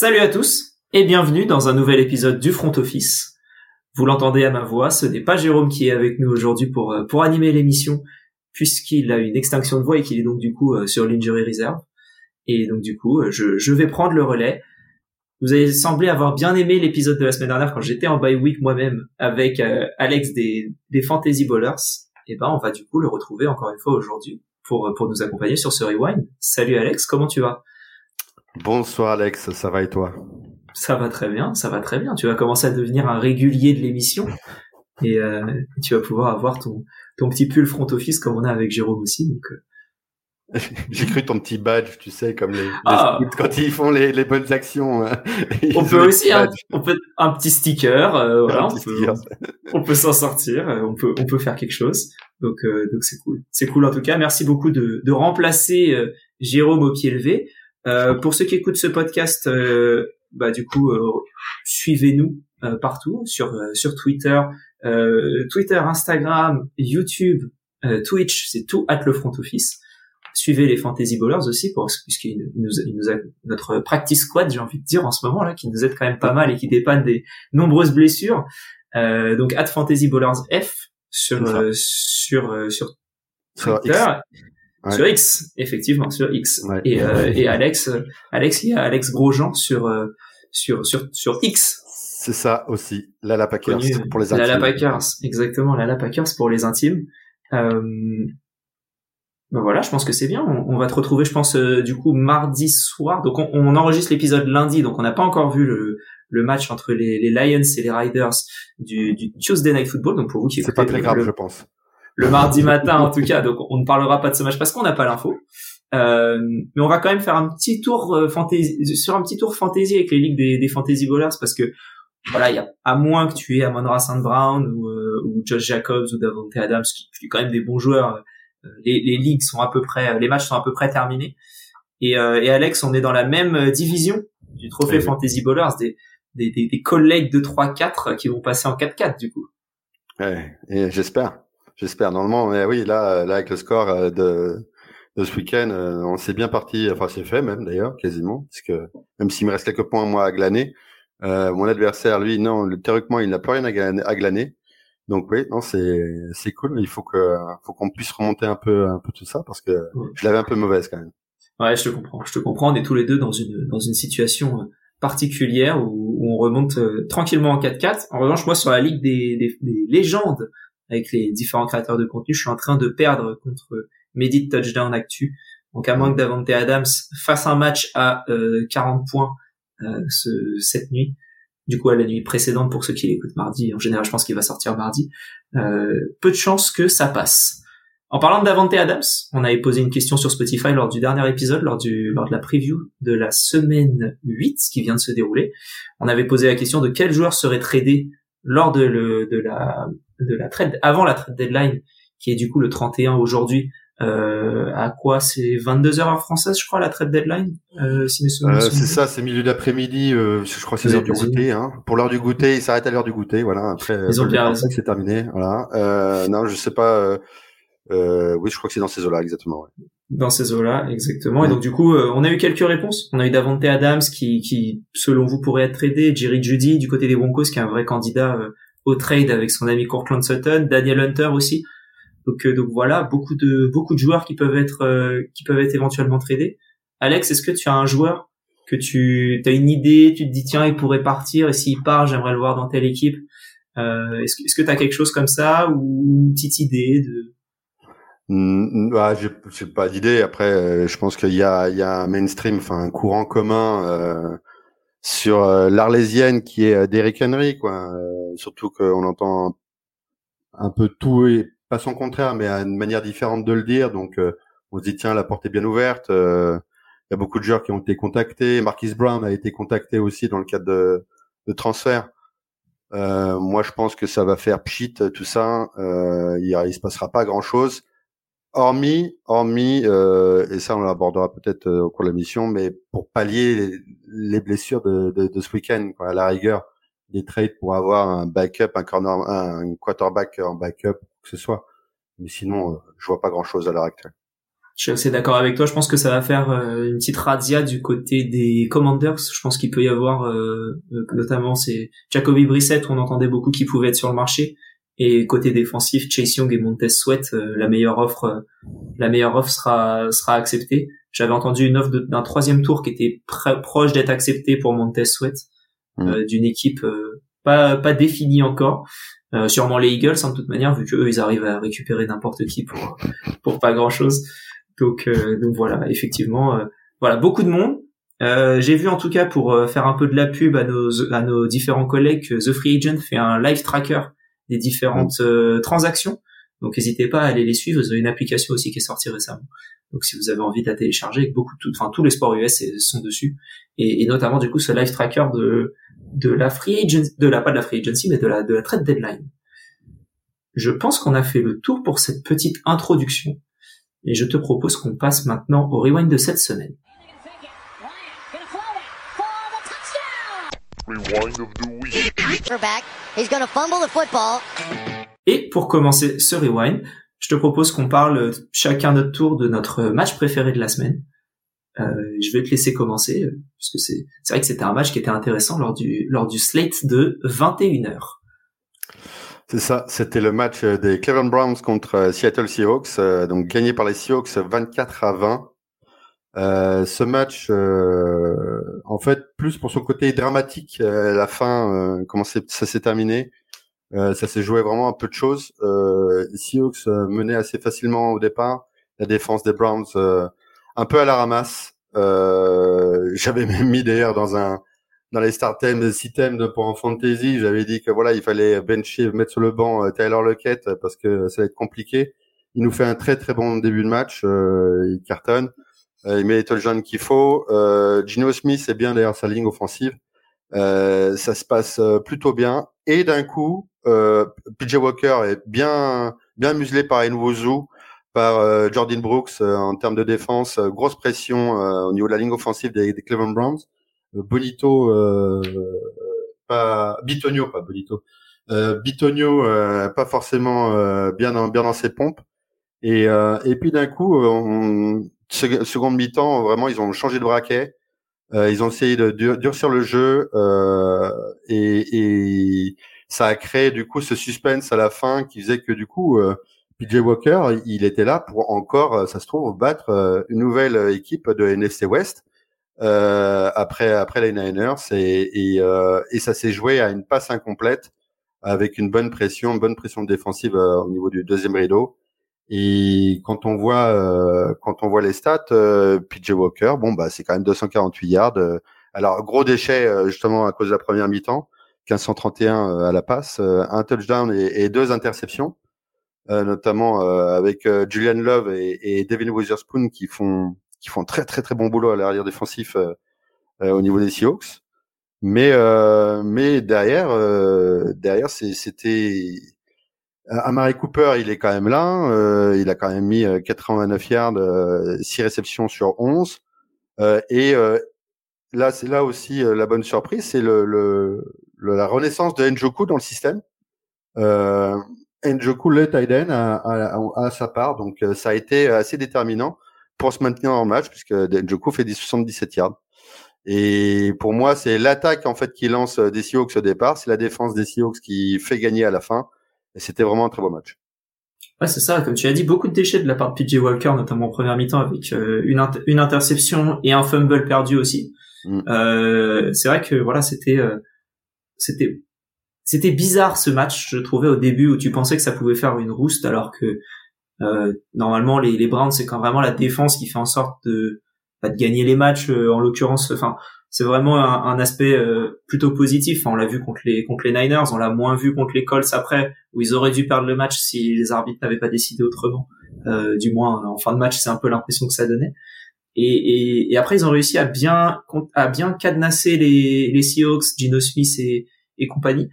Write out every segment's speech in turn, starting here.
Salut à tous et bienvenue dans un nouvel épisode du Front Office. Vous l'entendez à ma voix, ce n'est pas Jérôme qui est avec nous aujourd'hui pour euh, pour animer l'émission puisqu'il a une extinction de voix et qu'il est donc du coup euh, sur l'injury reserve. Et donc du coup, euh, je, je vais prendre le relais. Vous avez semblé avoir bien aimé l'épisode de la semaine dernière quand j'étais en bye week moi-même avec Alex des, des Fantasy Ballers. Et ben on va du coup le retrouver encore une fois aujourd'hui pour pour nous accompagner sur ce rewind. Salut Alex, comment tu vas? Bonsoir Alex, ça va et toi? Ça va très bien, ça va très bien. Tu vas commencer à devenir un régulier de l'émission et euh, tu vas pouvoir avoir ton, ton petit pull front office comme on a avec Jérôme aussi. Donc, euh. J'ai cru ton petit badge, tu sais, comme les, ah. quand ils font les, les bonnes actions. Hein. On peut aussi un, on peut un petit sticker, euh, voilà, on, peut, on, peut, s'en sortir, on peut on peut faire quelque chose. Donc donc c'est cool, c'est cool en tout cas. Merci beaucoup de, de remplacer Jérôme au pied levé. Euh, pour ceux qui écoutent ce podcast, euh, bah du coup, euh, suivez-nous partout sur sur Twitter, Twitter, Instagram, YouTube, Twitch, c'est tout at le front office. Suivez les Fantasy Ballers aussi, pour, puisqu'il nous, il nous a notre practice squad, j'ai envie de dire en ce moment là, qui nous aide quand même pas mal et qui dépanne des nombreuses blessures. donc at Fantasy Ballers F sur sur sur Twitter. Sur X, effectivement, sur X. Et, euh, et Alex, euh, Alex, il y a Alex Grosjean sur euh, sur sur sur X. C'est ça aussi, Lala Packers pour les intimes. Lala Packers, exactement, Lala Packers pour les intimes. Euh, ben voilà, je pense que c'est bien. On, va te retrouver, je pense, du coup mardi soir. Donc on, on enregistre l'épisode lundi, donc on n'a pas encore vu le, le match entre les, les, Lions et les Riders du, du Tuesday Night Football. Donc pour vous qui c'est pas très grave, je pense le mardi matin en tout cas. Donc on ne parlera pas de ce match parce qu'on n'a pas l'info. Euh, mais on va quand même faire un petit tour euh, fantasy sur un petit tour fantasy avec les ligues des, des fantasy bowlers parce que voilà, il y a à moins que tu aies Amon St. Brown ou, euh, ou Josh Jacobs ou Davante Adams qui, sont quand même des bons joueurs. Euh, les, les ligues sont à peu près, les matchs sont à peu près terminés. Et, et Alex, on est dans la même division du trophée fantasy bowlers, des, des, des, des collègues de 3-4 qui vont passer en 4-4 du coup. Ouais, et j'espère. J'espère. Normalement, mais oui, là, là, avec le score euh, de, de ce week-end, euh, on s'est bien parti. Enfin, c'est fait même d'ailleurs, quasiment, parce que même s'il me reste quelques points moi à glaner, euh, mon adversaire, lui, non, théoriquement, il n'a plus rien à glaner. Donc oui, non, c'est c'est cool. Il faut que faut qu'on puisse remonter un peu un peu tout ça parce que je l'avais un peu mauvaise quand même. Ouais, je te comprends. Je te comprends. On est tous les deux dans une dans une situation particulière où, on remonte tranquillement en 4-4. En revanche, moi, sur la ligue des, des, des légendes avec les différents créateurs de contenu, je suis en train de perdre contre Medit Touchdown Actu. Donc à moins que Davante Adams fasse un match à 40 euh, points euh, ce, cette nuit, du coup à la nuit précédente pour ceux qui l'écoutent mardi, en général je pense qu'il va sortir mardi, euh, peu de chances que ça passe. En parlant de Davante Adams, on avait posé une question sur Spotify lors du dernier épisode, lors de la preview de la semaine 8 qui vient de se dérouler. On avait posé la question de quel joueur serait tradé lors de la de la trade avant la trade deadline qui est du coup le 31 aujourd'hui euh, à quoi c'est 22 heures française je crois la trade deadline euh, si euh, c'est ça c'est milieu d'après-midi euh, je crois c'est l'heure du goûter hein. pour l'heure du goûter il s'arrête à l'heure du goûter voilà après ils ont bien c'est terminé voilà euh, non je sais pas euh, oui je crois que c'est dans ces eaux là exactement ouais dans ces eaux-là, exactement. Et donc du coup, euh, on a eu quelques réponses. On a eu Davante Adams qui, qui, selon vous, pourrait être tradé. Jerry Judy du côté des Broncos, qui est un vrai candidat euh, au trade avec son ami Courtland Sutton. Daniel Hunter aussi. Donc, euh, donc voilà, beaucoup de beaucoup de joueurs qui peuvent être qui peuvent être éventuellement tradés. Alex, est-ce que tu as un joueur que tu as une idée, tu te dis tiens il pourrait partir et s'il part, j'aimerais le voir dans telle équipe. est-ce que est-ce que tu as quelque chose comme ça ou une petite idée de bah, j'ai pas d'idée. Après, euh, je pense qu'il y a, il y a un mainstream, enfin un courant commun euh, sur euh, l'arlésienne qui est d'Eric Henry, quoi. surtout qu'on entend un, peu tout et pas son contraire, mais à une manière différente de le dire. Donc, on se dit tiens, la porte est bien ouverte. Il y a beaucoup de joueurs qui ont été contactés. Marquis Brown a été contacté aussi dans le cadre de, de transfert. moi, je pense que ça va faire pchit tout ça. il, il se passera pas grand chose. Hormis, hormis, euh, et ça on l'abordera peut-être euh, au cours de la mission, mais pour pallier les, blessures de, de, de ce week-end, à la rigueur, des trades pour avoir un backup, un corner, un, quarterback en backup, que ce soit. Mais sinon, euh, je vois pas grand-chose à l'heure actuelle. je suis assez d'accord avec toi. Je pense que ça va faire euh, une petite razzia du côté des Commanders. Je pense qu'il peut y avoir, euh, euh, notamment, c'est Jacoby Brissett, on entendait beaucoup qu'il pouvait être sur le marché. Et côté défensif, Chase Young et Montez Sweat, la meilleure offre, la meilleure offre sera sera acceptée. J'avais entendu une offre d'un troisième tour qui était proche d'être acceptée pour Montez Sweat, mmh. d'une équipe pas pas définie encore. sûrement les Eagles, hein, de toute manière, vu qu'eux ils arrivent à récupérer n'importe qui pour pour pas grand chose. Donc, euh, donc voilà, effectivement, euh, voilà, beaucoup de monde. Euh, j'ai vu en tout cas pour faire un peu de la pub à nos à nos différents collègues que The Free Agent fait un live tracker des différentes transactions. Donc n'hésitez pas à aller les suivre. Vous avez une application aussi qui est sortie récemment. Donc si vous avez envie de la télécharger, beaucoup de, enfin tous les sports US sont dessus et, et, notamment du coup ce live tracker de de la free agent, de la pas de la free agency mais de la de la trade deadline. Je pense qu'on a fait le tour pour cette petite introduction et je te propose qu'on passe maintenant au rewind de cette semaine. Et pour commencer ce rewind, je te propose qu'on parle chacun notre tour de notre match préféré de la semaine. Euh, je vais te laisser commencer euh, parce que c'est c'est vrai que c'était un match qui était intéressant lors du lors du slate de 21 h c'est ça, c'était le match des Cleveland Browns contre euh, Seattle Seahawks, euh, donc gagné par les Seahawks 24 à 20. Euh, ce match, en fait, plus pour son côté dramatique, la fin, comment ça s'est terminé, ça s'est joué vraiment un peu de choses. les Seahawks menaient assez facilement au départ, la défense des Browns un peu à la ramasse. J'avais même mis d'ailleurs dans un dans les start thèmes, six thèmes pour en fantasy, j'avais dit que voilà, il fallait bencher, mettre sur le banc euh, Taylor Lockett parce que ça va être compliqué. Il nous fait un très très bon début de match, euh, il cartonne, euh, il met les touchdowns qu'il faut. Euh, Gino Smith est bien d'ailleurs sa ligne offensive, ça se passe plutôt bien. Et d'un coup, PJ Walker est bien bien muselé par Nwozu, par Jordan Brooks en termes de défense, grosse pression au niveau de la ligne offensive des, des Cleveland Browns. Bonito, euh, pas Bitonio, pas Bonito. Euh, Bitonio, euh, pas forcément bien dans bien dans ses pompes. Et et puis d'un coup, on, seconde mi-temps, vraiment, ils ont changé de braquet. ils ont essayé de durcir le jeu et, et, ça a créé du coup ce suspense à la fin qui faisait que du coup PJ Walker, il était là pour encore, ça se trouve, battre une nouvelle équipe de NFC West euh, après après les Niners et, et, euh, et ça s'est joué à une passe incomplète avec une bonne pression, une bonne pression défensive euh, au niveau du deuxième rideau. Et quand on voit euh, quand on voit les stats, euh, PJ Walker, bon bah c'est quand même 248 yards. alors gros déchet justement à cause de la première mi-temps, 1531 à la passe, un touchdown et, deux interceptions, notamment avec Julian Love et, et Devin Witherspoon qui font qui font très très très bon boulot à l'arrière défensif euh, euh, au niveau des Seahawks. Mais euh, mais derrière derrière c'était Amari Cooper, il est quand même là. il a quand même mis 89 yards, 6 réceptions sur 11. et là, c'est là aussi la bonne surprise, c'est le, le, la renaissance de Njoku dans le système. Euh, Njoku, le tight end, à, sa part, donc ça a été assez déterminant pour se maintenir en match, puisque Njoku fait des 77 yards. Et pour moi, c'est l'attaque en fait qui lance des Seahawks au départ, c'est la défense des Seahawks qui fait gagner à la fin. Et c'était vraiment un très beau match. Ouais, c'est ça. Comme tu as dit, beaucoup de déchets de la part de PJ Walker, notamment en première mi-temps, avec euh, une, une interception et un fumble perdu aussi. Mm. Euh, c'est vrai que voilà, c'était euh, c'était c'était bizarre ce match, je trouvais au début où tu pensais que ça pouvait faire une rouste, alors que euh, normalement, les, les Browns, c'est quand vraiment la défense qui fait en sorte de, bah, de gagner les matchs. Euh, en l'occurrence, enfin, c'est vraiment un, un aspect euh, plutôt positif. on l'a vu contre les contre les Niners, on l'a moins vu contre les Colts après, où ils auraient dû perdre le match si les arbitres n'avaient pas décidé autrement. du moins, en fin de match, c'est un peu l'impression que ça donnait. Et, et, et, après, ils ont réussi à bien à bien cadenasser les, les Seahawks, Gino Smith et, et compagnie.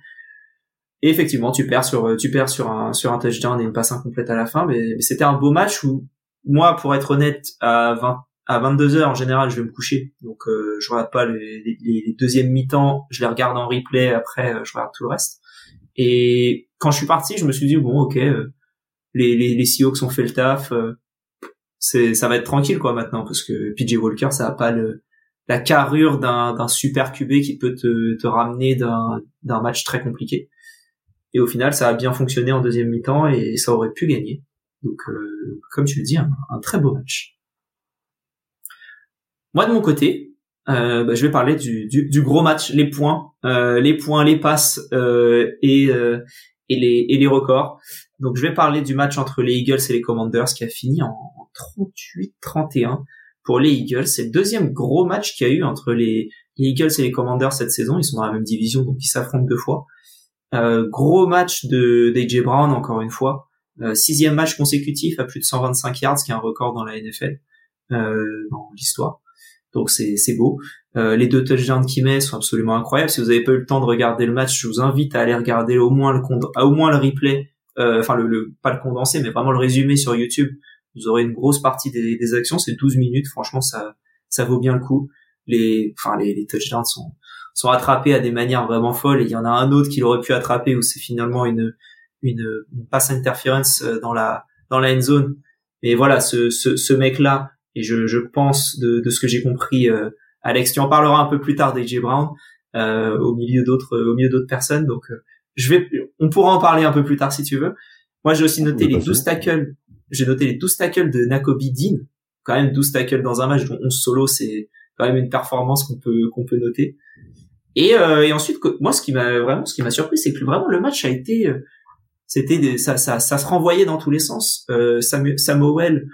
Et effectivement, tu perds sur euh, tu perds sur un sur un touchdown et une passe incomplète à la fin, mais, c'était un beau match où moi, pour être honnête, à 20 à 22 heures en général, je vais me coucher, donc euh, je regarde pas les, les, deuxièmes mi-temps, je les regarde en replay. Après, euh, je regarde tout le reste. Et quand je suis parti, je me suis dit bon, ok, les les, les Seahawks ont fait le taf. c'est ça va être tranquille quoi maintenant parce que PJ Walker ça a pas le la carrure d'un d'un super QB qui peut te te ramener d'un match très compliqué. Et au final, ça a bien fonctionné en deuxième mi-temps et ça aurait pu gagner. Donc, euh, comme tu le dis, un, très beau match. Moi, de mon côté, euh, bah, je vais parler du, du, du, gros match, les points, euh, les points, les passes euh, et, euh, et, les, et les records. Donc, je vais parler du match entre les Eagles et les Commanders qui a fini en, 38-31 pour les Eagles. C'est le deuxième gros match qu'il y a eu entre les, les Eagles et les Commanders cette saison. Ils sont dans la même division, donc ils s'affrontent deux fois. Euh, gros match de d'AJ Brown encore une fois. Euh, sixième match consécutif à plus de 125 yards, qui est un record dans la NFL dans l'histoire. Donc c'est c'est beau. les deux touchdowns qu'il met sont absolument incroyables. Si vous avez pas eu le temps de regarder le match, je vous invite à aller regarder au moins le au moins le replay, enfin le, pas le condensé, mais vraiment le résumé sur YouTube. Vous aurez une grosse partie des, des actions. C'est 12 minutes. Franchement, ça ça vaut bien le coup. Les enfin les, les touchdowns sont sont attrapés à des manières vraiment folles et il y en a un autre qui l'aurait pu attraper où c'est finalement une, une, une passe interference euh, dans la dans la end zone. Mais voilà, ce, ce, ce mec-là, et je, je pense de, de ce que j'ai compris, euh, Alex, tu en parleras un peu plus tard d'AJ Brown euh, au milieu d'autres au milieu d'autres personnes. Donc euh, je vais, on pourra en parler un peu plus tard si tu veux. Moi, j'ai aussi noté les 12 tackles. J'ai noté les 12 tackles de Nakobe Dean. Quand même 12 tackles dans un match dont 11 solo, c'est quand même une performance qu'on peut qu'on peut noter. Et, euh, et ensuite, moi, ce qui m'a vraiment, ce qui m'a surpris, c'est que vraiment le match a été, euh, c'était, ça, ça, ça se renvoyait dans tous les sens. Euh, Samuel,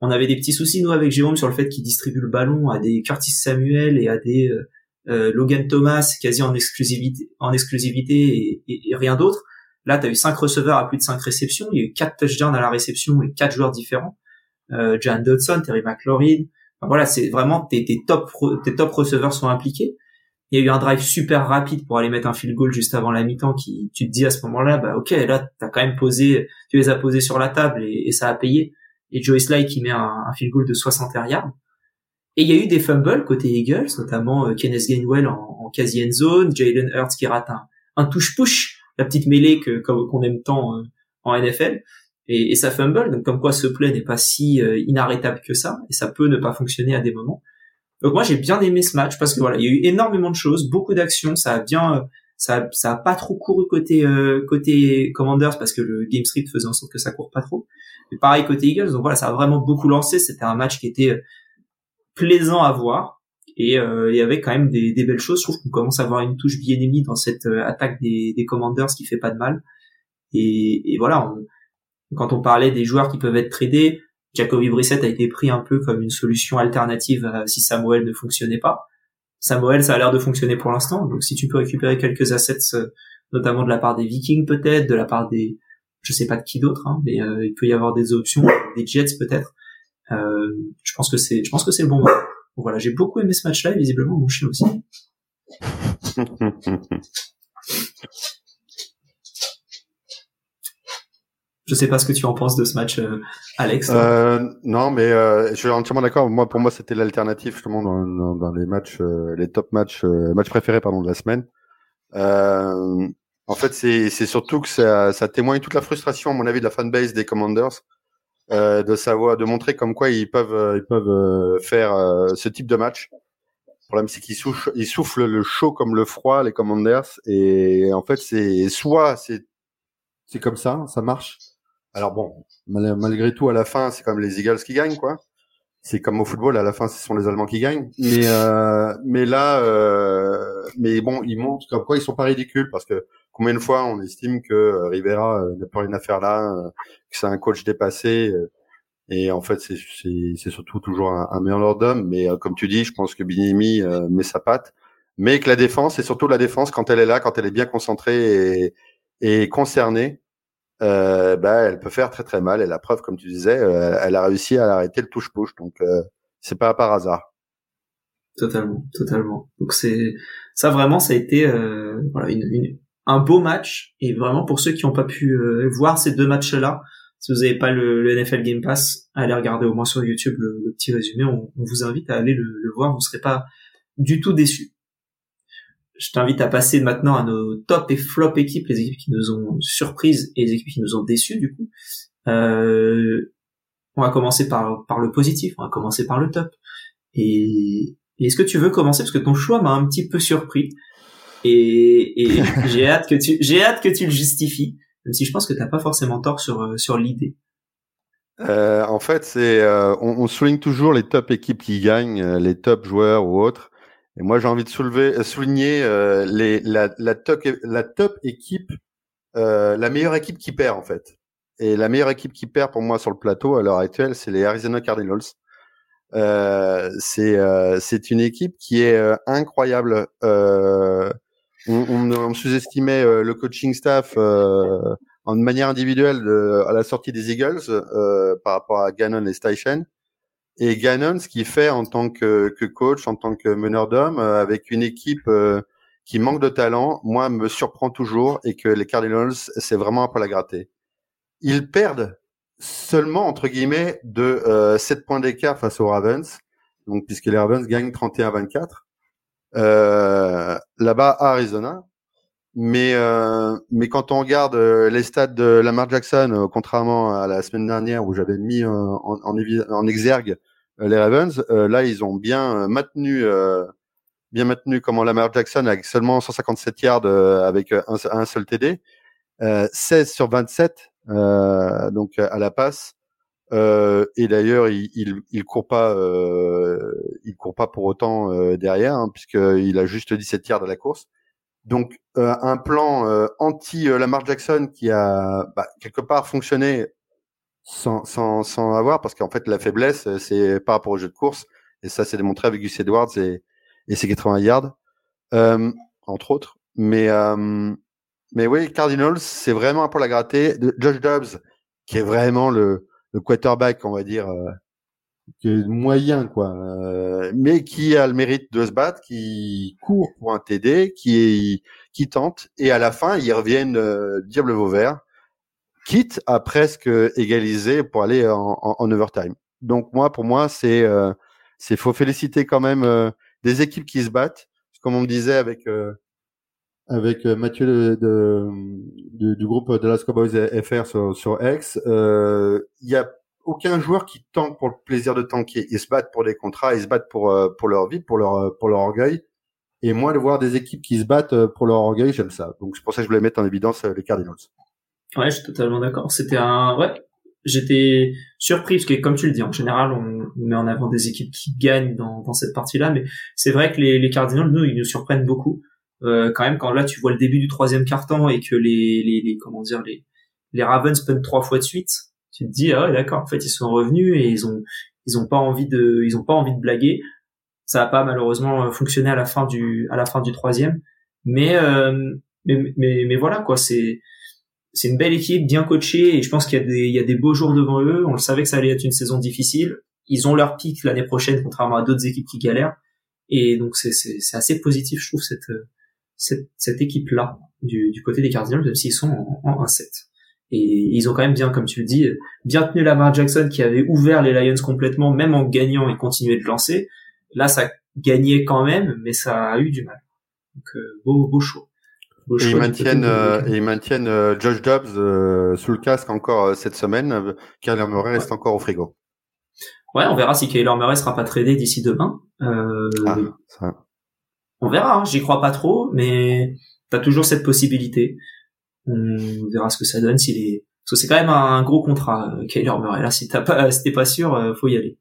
on avait des petits soucis nous avec Jérôme sur le fait qu'il distribue le ballon à des Curtis Samuel et à des euh, euh Logan Thomas quasi en exclusivité, en exclusivité et, rien d'autre. Là, tu as eu cinq receveurs à plus de cinq réceptions. Il y a eu quatre touchdowns à la réception et quatre joueurs différents. Euh, Jan Dodson, Terry McLaurin. voilà, c'est vraiment tes, tes top tes top receveurs sont impliqués il y a eu un drive super rapide pour aller mettre un field goal juste avant la mi-temps qui tu te dis à ce moment-là bah ok là t'as quand même posé tu les as posés sur la table et, ça a payé et Joey Sly qui met un, un, field goal de 60 yards et il y a eu des fumbles côté Eagles notamment euh, Kenneth Gainwell en, en quasi end zone Jalen Hurts qui rate un, un touche push la petite mêlée que qu'on aime tant euh, en NFL et, et, ça fumble donc comme quoi ce play n'est pas si euh, inarrêtable que ça et ça peut ne pas fonctionner à des moments. Donc moi j'ai bien aimé ce match parce que voilà, il y a eu énormément de choses, beaucoup d'actions, ça a bien ça ça a pas trop couru côté euh, côté Commanders parce que le game script faisait en sorte que ça court pas trop. Mais pareil côté Eagles, donc voilà, ça a vraiment beaucoup lancé, c'était un match qui était euh, plaisant à voir et euh, il y avait quand même des, des belles choses, je trouve qu'on commence à avoir une touche bien ennemie dans cette euh, attaque des, des Commanders qui fait pas de mal. Et, et voilà, quand on parlait des joueurs qui peuvent être tradés, Jacoby Brissett a été pris un peu comme une solution alternative si Samuel ne fonctionnait pas. Samuel, ça a l'air de fonctionner pour l'instant. Donc si tu peux récupérer quelques assets, euh, notamment de la part des Vikings peut-être, de la part des, je sais pas de qui d'autre, hein, mais euh, il peut y avoir des options, des Jets peut-être. Euh, je pense que c'est, je pense que c'est le bon moment. voilà, j'ai beaucoup aimé ce match-là et visiblement mon chien aussi. Je sais pas ce que tu en penses de ce match, euh, Alex. Non, mais je suis entièrement d'accord. Moi, pour moi, c'était l'alternative justement dans, les matchs, les top matchs, matchs préférés pardon de la semaine. En fait, c'est surtout que ça, ça témoigne toute la frustration, à mon avis, de la fanbase des Commanders, de savoir, de montrer comme quoi ils peuvent, ils peuvent faire ce type de match. Le problème, c'est qu'ils soufflent, ils soufflent le chaud comme le froid, les Commanders, et en fait, c'est soit c'est c'est comme ça, ça marche alors bon, malgré tout, à la fin, c'est comme les Eagles qui gagnent, quoi. C'est comme au football, à la fin, ce sont les Allemands qui gagnent. Mais euh, mais là, euh, mais bon, ils montrent comme quoi ils sont pas ridicules parce que combien de fois on estime que euh, Rivera euh, n'a pas rien à faire là, euh, que c'est un coach dépassé. et en fait, c'est c'est surtout toujours un, un meilleur d'homme. Mais comme tu dis, je pense que Binimi met sa patte, mais que la défense, et surtout la défense, quand elle est là, quand elle est bien concentrée et, et concernée, euh, bah, elle peut faire très très mal. Et la preuve, comme tu disais, euh, elle a réussi à arrêter le touche-push. Donc, euh, c'est pas par hasard. Totalement, totalement. Donc c'est ça vraiment, ça a été euh, voilà, une, un beau match. Et vraiment pour ceux qui n'ont pas pu euh, voir ces deux matchs-là, si vous n'avez pas le, le, NFL Game Pass, allez regarder au moins sur YouTube le, petit résumé. On, on, vous invite à aller le, le voir. Vous ne serez pas du tout déçus je t'invite à passer maintenant à nos top et flop équipes, les équipes qui nous ont surprises et les équipes qui nous ont déçus du coup. Euh, on va commencer par par le positif, on va commencer par le top. Et, est-ce que tu veux commencer? Parce que ton choix m'a un petit peu surpris et, et j'ai hâte que tu j'ai hâte que tu le justifies, même si je pense que t'as pas forcément tort sur euh, sur l'idée. Euh, en fait, c'est euh, on, on, souligne toujours les top équipes qui gagnent, euh, les top joueurs ou autres. Et moi, j'ai envie de soulever, souligner les, la, la, top, la top équipe, la meilleure équipe qui perd en fait. Et la meilleure équipe qui perd pour moi sur le plateau à l'heure actuelle, c'est les Arizona Cardinals. Euh, c'est c'est une équipe qui est incroyable. on, on, on sous-estimait le coaching staff en manière individuelle de, à la sortie des Eagles euh, par rapport à Gannon et Steichen. Et Gannon, ce qu'il fait en tant que, que, coach, en tant que meneur d'hommes, euh, avec une équipe euh, qui manque de talent, moi, me surprend toujours et que les Cardinals, c'est vraiment un peu la gratter. Ils perdent seulement, entre guillemets, de 7 points d'écart face aux Ravens, donc puisque les Ravens gagnent 31-24. Euh, là-bas à Arizona, mais euh, mais quand on regarde euh, les stats de Lamar Jackson, euh, contrairement à la semaine dernière où j'avais mis en, en, en, exergue les Ravens, là ils ont bien maintenu bien maintenu comment Lamar Jackson avec seulement 157 yards avec un, un, seul TD, 16 sur 27 donc à la passe. et d'ailleurs, il, il, il court pas, il court pas pour autant derrière, hein, puisqu'il a juste 17 yards à la course. Donc euh, un plan euh, anti euh, Lamar Jackson qui a bah, quelque part fonctionné sans, sans, sans avoir parce qu'en fait la faiblesse c'est par rapport au jeu de course. Et ça c'est démontré avec Gus Edwards et, et ses 80 yards entre autres. Mais mais oui Cardinals c'est vraiment un peu la gratter de Josh Dobbs qui est vraiment le, le quarterback on va dire est moyen quoi, euh, mais qui a le mérite de se battre, qui court pour un TD, qui qui tente, et à la fin ils reviennent euh, diable Vauvert, quitte à presque égaliser pour aller en, en, overtime. Donc moi, pour moi, c'est euh, c'est faut féliciter quand même euh, des équipes qui se battent, comme on me disait avec euh, avec Mathieu de, de, du groupe de Las Cowboys FR sur, sur X. Il y a aucun joueur qui tank pour le plaisir de tanker. Ils se battent pour des contrats, ils se battent pour euh, pour leur vie, pour leur euh, pour leur orgueil. Et moi, de voir des équipes qui se battent euh, pour leur orgueil, j'aime ça. Donc c'est pour ça que je voulais mettre en évidence les Cardinals. Ouais, je suis totalement d'accord. C'était un ouais. J'étais surpris parce que comme tu le dis, en général, on met en avant des équipes qui gagnent dans, dans cette partie-là, mais c'est vrai que les, les Cardinals, nous, ils nous surprennent beaucoup. Euh, quand même, quand là, tu vois le début du troisième quart-temps et que les, les, les comment dire les les Ravens peinent trois fois de suite, tu te dis ah ouais, d'accord en fait ils sont revenus et ils ont ils ont pas envie de ils ont pas envie de blaguer ça a pas malheureusement fonctionné à la fin du à la fin du troisième mais euh, mais, mais, mais voilà quoi c'est c'est une belle équipe bien coachée et je pense qu'il y a des il y a des beaux jours devant eux on le savait que ça allait être une saison difficile ils ont leur pic l'année prochaine contrairement à d'autres équipes qui galèrent et donc c'est assez positif je trouve cette cette, cette équipe là du, du côté des Cardinals même s'ils sont en, en 1-7 et ils ont quand même bien, comme tu le dis, bien tenu Lamar Jackson qui avait ouvert les Lions complètement, même en gagnant et continuait de lancer. Là, ça gagnait quand même, mais ça a eu du mal. Donc, euh, beau, beau choix. Et, ils maintiennent, euh, et ils maintiennent euh, Josh Dobbs sous le casque encore cette semaine. Kyler Murray reste encore au frigo. Ouais, on verra si Kyler Murray sera pas tradé d'ici demain. Ah, ça. On verra. Hein, J'y crois pas trop, mais t'as toujours cette possibilité. On verra ce que ça donne s'il est parce que c'est quand même un gros contrat euh, Kyler Murray là si t'as pas si t'es pas sûr euh, faut y aller.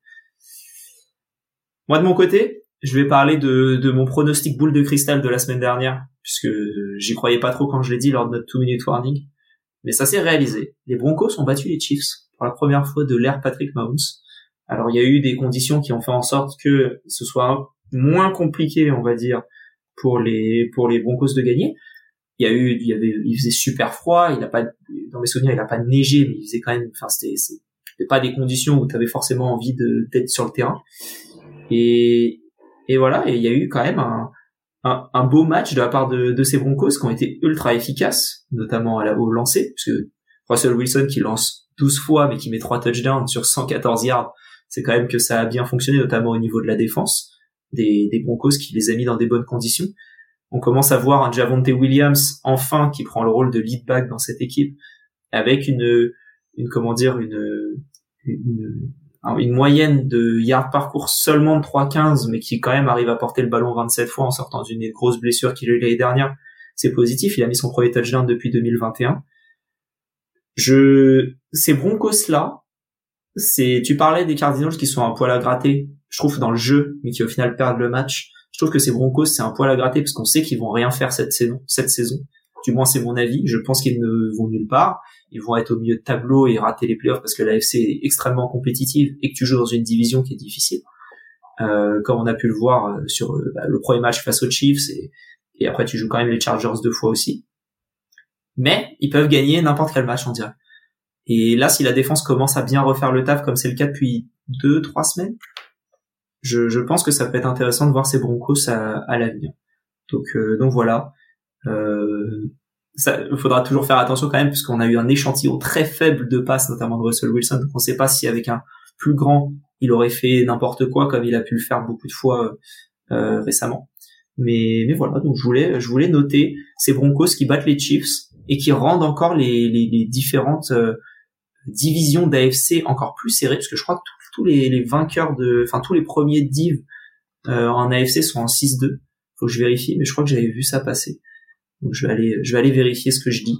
Moi de mon côté, je vais parler de, de mon pronostic boule de cristal de la semaine dernière puisque j'y croyais pas trop quand je l'ai dit lors de notre 2 minute warning mais ça s'est réalisé. Les Broncos ont battu les Chiefs pour la première fois de l'ère Patrick Mahomes. Alors il y a eu des conditions qui ont fait en sorte que ce soit moins compliqué, on va dire, pour les pour les Broncos de gagner il y a eu il y avait il faisait super froid il a pas dans mes souvenirs il a pas neigé mais il faisait quand même enfin c'était pas des conditions où tu avais forcément envie d'être sur le terrain et et voilà et il y a eu quand même un un, un beau match de la part de, de ces Broncos qui ont été ultra efficaces notamment à la, au lancer parce que Russell Wilson qui lance 12 fois mais qui met 3 touchdowns sur 114 yards c'est quand même que ça a bien fonctionné notamment au niveau de la défense des, des Broncos qui les a mis dans des bonnes conditions. On commence à voir un Javonte Williams enfin qui prend le rôle de lead back dans cette équipe avec une une comment dire une une, une moyenne de yards par course seulement de 3,15, mais qui quand même arrive à porter le ballon 27 fois en sortant d'une grosse blessure qu'il a eu l'année dernière, c'est positif. Il a mis son premier touchdown depuis 2021. Je, ces Broncos là, c'est, tu parlais des Cardinals qui sont un poil à gratter, je trouve dans le jeu, mais qui au final perdent le match. Je trouve que ces Broncos c'est un poil à gratter parce qu'on sait qu'ils vont rien faire cette saison, cette saison. Du moins c'est mon avis. Je pense qu'ils ne vont nulle part. Ils vont être au milieu de tableau et rater les playoffs parce que la FC est extrêmement compétitive et que tu joues dans une division qui est difficile. Euh, comme on a pu le voir euh, sur euh, bah, le premier match face aux Chiefs et, après tu joues quand même les Chargers deux fois aussi. Mais ils peuvent gagner n'importe quel match on dirait. Et là, si la défense commence à bien refaire le taf comme c'est le cas depuis deux, trois semaines, je, je, pense que ça peut être intéressant de voir ces Broncos à, à l'avenir. Donc, euh, donc voilà. Euh, il faudra toujours faire attention quand même puisqu'on a eu un échantillon très faible de passes, notamment de Russell Wilson. Donc on ne sait pas si avec un plus grand, il aurait fait n'importe quoi comme il a pu le faire beaucoup de fois euh, récemment. Mais, mais voilà, donc je voulais, je voulais noter ces Broncos qui battent les Chiefs et qui rendent encore les, les, les différentes euh, division d'AFC encore plus serrée, parce que je crois que tous les, les, vainqueurs de, enfin tous les premiers divs euh, en AFC sont en 6-2. Faut que je vérifie, mais je crois que j'avais vu ça passer. Donc je vais aller, je vais aller vérifier ce que je dis.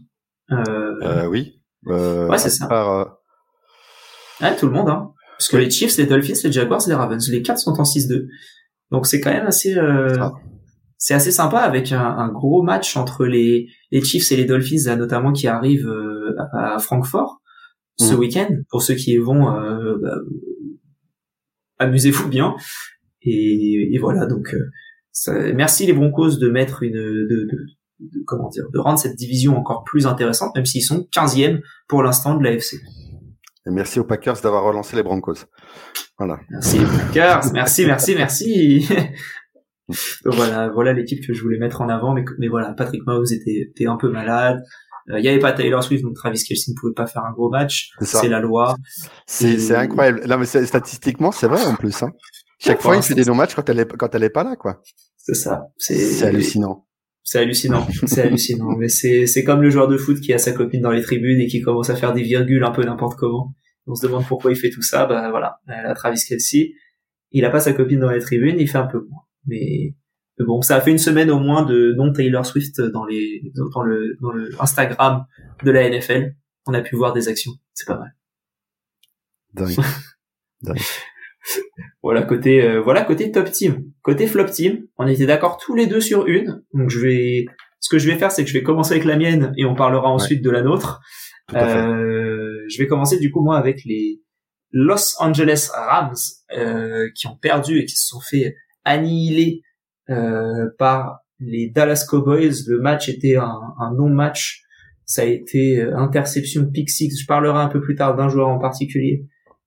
Euh, euh oui. Euh, ouais, c'est ça. Euh, ouais, tout le monde, hein. Parce que les Chiefs, les Dolphins, les Jaguars, les Ravens, les quatre sont en 6-2. Donc c'est quand même assez, ah. c'est assez sympa avec un, un, gros match entre les, les Chiefs et les Dolphins, notamment qui arrivent à Francfort ce mm. week-end. Pour ceux qui y vont, euh, bah, amusez-vous bien. Et, et, voilà, donc euh, ça, merci les Broncos de mettre une, de, de, de, comment dire, de rendre cette division encore plus intéressante, même s'ils sont 15e pour l'instant de l'AFC. Et merci aux Packers d'avoir relancé les Broncos. Voilà. Merci les Packers, merci, merci, merci. voilà, voilà l'équipe que je voulais mettre en avant, mais, mais voilà, Patrick Mahomes était, était un peu malade. Il euh, n'y avait pas Taylor Swift, donc Travis Kelce ne pouvait pas faire un gros match. C'est la loi. C'est incroyable. Non, mais statistiquement, c'est vrai en plus. Hein. Chaque fois, il fait des non-matchs quand elle est quand elle est pas là, quoi. C'est ça. C'est hallucinant. C'est hallucinant. c'est hallucinant. Mais c'est c'est comme le joueur de foot qui a sa copine dans les tribunes et qui commence à faire des virgules un peu n'importe comment. On se demande pourquoi il fait tout ça. Bah voilà, la Travis Kelce. Il a pas sa copine dans les tribunes, il fait un peu moins. Mais bon, ça a fait une semaine au moins de non Taylor Swift dans les dans le dans le Instagram de la NFL. On a pu voir des actions, c'est pas mal. voilà côté euh, voilà côté top team, côté flop team. On était d'accord tous les deux sur une. Donc je vais ce que je vais faire c'est que je vais commencer avec la mienne et on parlera ensuite de la nôtre. Euh, je vais commencer du coup moi avec les Los Angeles Rams euh, qui ont perdu et qui se sont fait annihiler euh, par les Dallas Cowboys. Le match était un, un non-match. Ça a été euh, interception, pick six. Je parlerai un peu plus tard d'un joueur en particulier.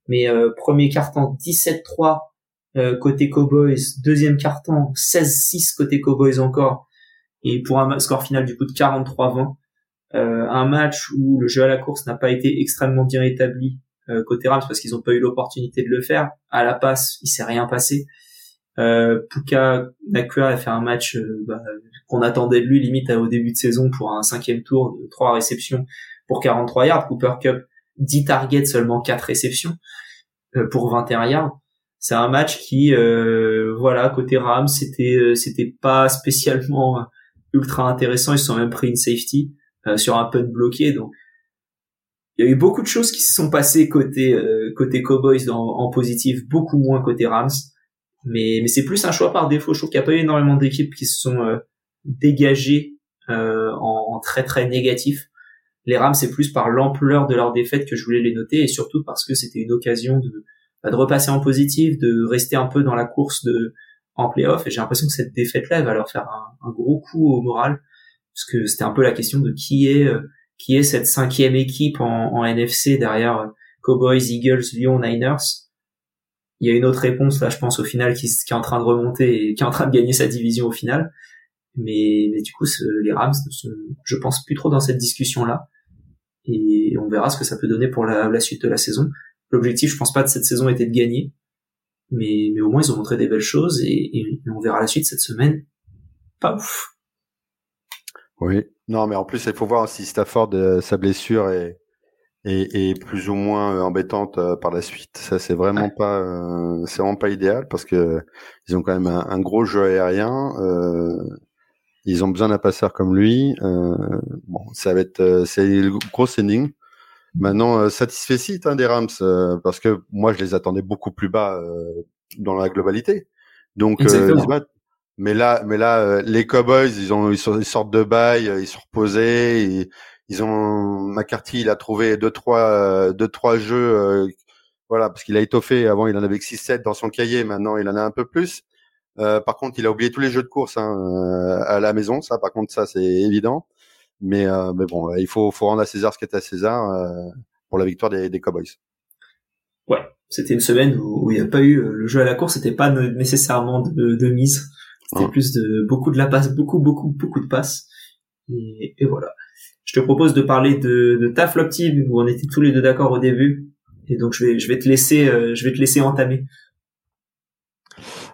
Mais euh, premier carton 17-3 côté Cowboys. Deuxième carton 16-6 côté Cowboys encore. Et pour un score final du coup de 43-20. un match où le jeu à la course n'a pas été extrêmement bien établi côté Rams parce qu'ils n'ont pas eu l'opportunité de le faire. À la passe, il s'est rien passé. Euh, Puka Nakua a fait un match euh, bah, qu'on attendait de lui limite au début de saison pour un cinquième tour de trois réceptions pour 43 yards. Cooper Cup 10 targets seulement 4 réceptions euh, pour 21 yards. C'est un match qui euh, voilà côté Rams c'était c'était pas spécialement ultra intéressant. Ils se sont même pris une safety sur un punt bloqué donc il y a eu beaucoup de choses qui se sont passées côté côté Cowboys en, positif, beaucoup moins côté Rams. Mais, mais c'est plus un choix par défaut. Je trouve qu'il n'y a pas eu énormément d'équipes qui se sont euh, dégagées euh, en, très très négatif. Les Rams, c'est plus par l'ampleur de leur défaite que je voulais les noter et surtout parce que c'était une occasion de, bah, repasser en positif, de rester un peu dans la course en playoff. Et j'ai l'impression que cette défaite-là va leur faire un, gros coup au moral parce que c'était un peu la question de qui est euh, cette cinquième équipe en, en NFC derrière Cowboys, Eagles, Lions, Niners il y a une autre réponse là, je pense au final qui, est en train de remonter et qui est en train de gagner sa division au final. Mais, du coup, les Rams ne je pense, plus trop dans cette discussion là. Et on verra ce que ça peut donner pour la, suite de la saison. L'objectif, je pense pas de cette saison était de gagner, mais, au moins ils ont montré des belles choses et, on verra la suite cette semaine. Pas. Oui. Non, mais en plus, il faut voir si Stafford, euh, sa blessure est, et, plus ou moins embêtante par la suite. Ça c'est vraiment pas c'est vraiment pas idéal parce que ils ont quand même un, gros jeu aérien. Ils ont besoin d'un passeur comme lui. bon, ça va être c'est une grosse énigme. Maintenant, satisfait site hein, des Rams parce que moi je les attendais beaucoup plus bas dans la globalité. Donc mais là, mais là, euh, les Cowboys, ils ont, ils, sortent de bail, euh, ils sont reposés. Ils, ils ont McCarthy, il a trouvé deux trois, euh, deux trois jeux, voilà, parce qu'il a étoffé. Avant, il en avait que 6-7 dans son cahier. Maintenant, il en a un peu plus. Par contre, il a oublié tous les jeux de course hein, à la maison. Ça, par contre, ça, c'est évident. Mais, mais bon, il faut, faut rendre à César ce qui est à César pour la victoire des, des Cowboys. Ouais, c'était une semaine où, il n'y a pas eu le jeu à la course, c'était pas nécessairement de, de mise. C'était plus de beaucoup de la passe, beaucoup, beaucoup, beaucoup de passes. Et, et voilà. Je te propose de parler de, de ta flop team où on était tous les deux d'accord au début. Et donc je vais, je vais te laisser, euh, je vais te laisser entamer.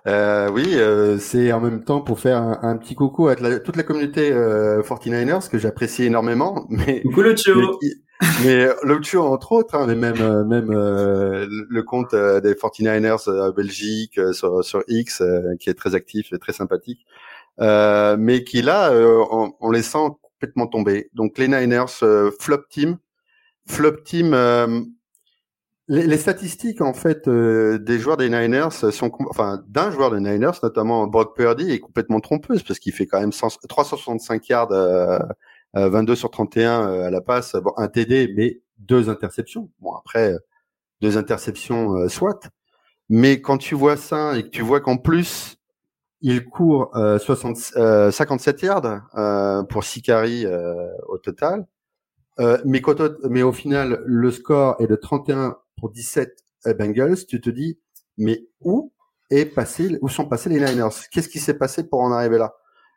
Euh, oui, euh, c'est en même temps pour faire un, petit coucou à toute la communauté euh, 49ers que j'apprécie énormément. Mais, coucou le mais l'autre entre autres, hein, mais même euh, même euh, le compte euh, des 49ers Belgique sur, sur X qui est très actif et très sympathique, mais qui là on, on, les sent complètement tomber. Donc les Niners flop team, flop team. Les, les, statistiques en fait des joueurs des Niners sont, enfin d'un joueur des Niners, notamment Brock Purdy, est complètement trompeuse parce qu'il fait quand même 365 yards 22 euh, sur 31 euh, à la passe, bon, un TD, mais deux interceptions. Bon, après, euh, deux interceptions, soit. Mais quand tu vois ça et que tu vois qu'en plus, il court 60, 57 yards pour 6 carries au total. Mais, quand, mais au final, le score est de 31 pour 17 Bengals. Tu te dis, mais où est passé, où sont passés les Niners? Qu'est-ce qui s'est passé pour en arriver là?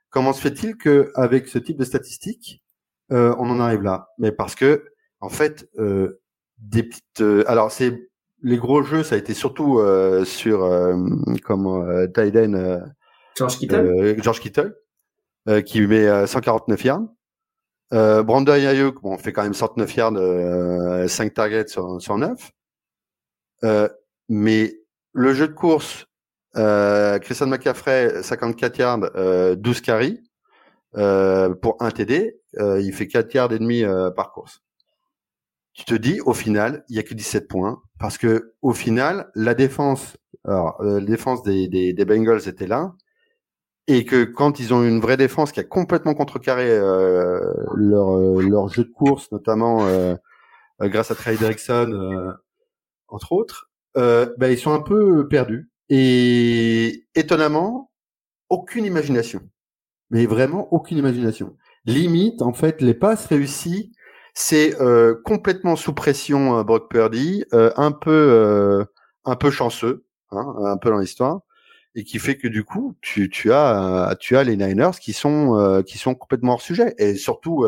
Comment se fait-il que avec ce type de statistiques, euh, on en arrive là? Mais parce que, en fait, euh, des petites. Euh, alors, c'est les gros jeux, ça a été surtout sur comme Tyden. George Kittle? George Kittle, qui met 149 yards. Euh, Brandon Ayuk, bon, on fait quand même 109 yards, 5 targets sur, sur 9. mais le jeu de course, Christian McCaffrey, 54 yards, 12 carries. Euh, pour un TD, euh, il fait 4 yards et demi euh, par course. Tu te dis, au final, il y a que 17 points parce que au final, la défense, alors la défense des, des, des, Bengals était là et que quand ils ont une vraie défense qui a complètement contrecarré leur leur jeu de course, notamment grâce à Trey Derrickson, entre autres, ben, ils sont un peu perdus. Et étonnamment aucune imagination. Mais vraiment aucune imagination. Limite, en fait, les passes réussies, c'est euh, complètement sous pression euh, Brock Purdy, euh, un peu euh, un peu chanceux, hein, un peu dans l'histoire, et qui fait que du coup, tu, tu as tu as les Niners qui sont euh, qui sont complètement hors sujet, et surtout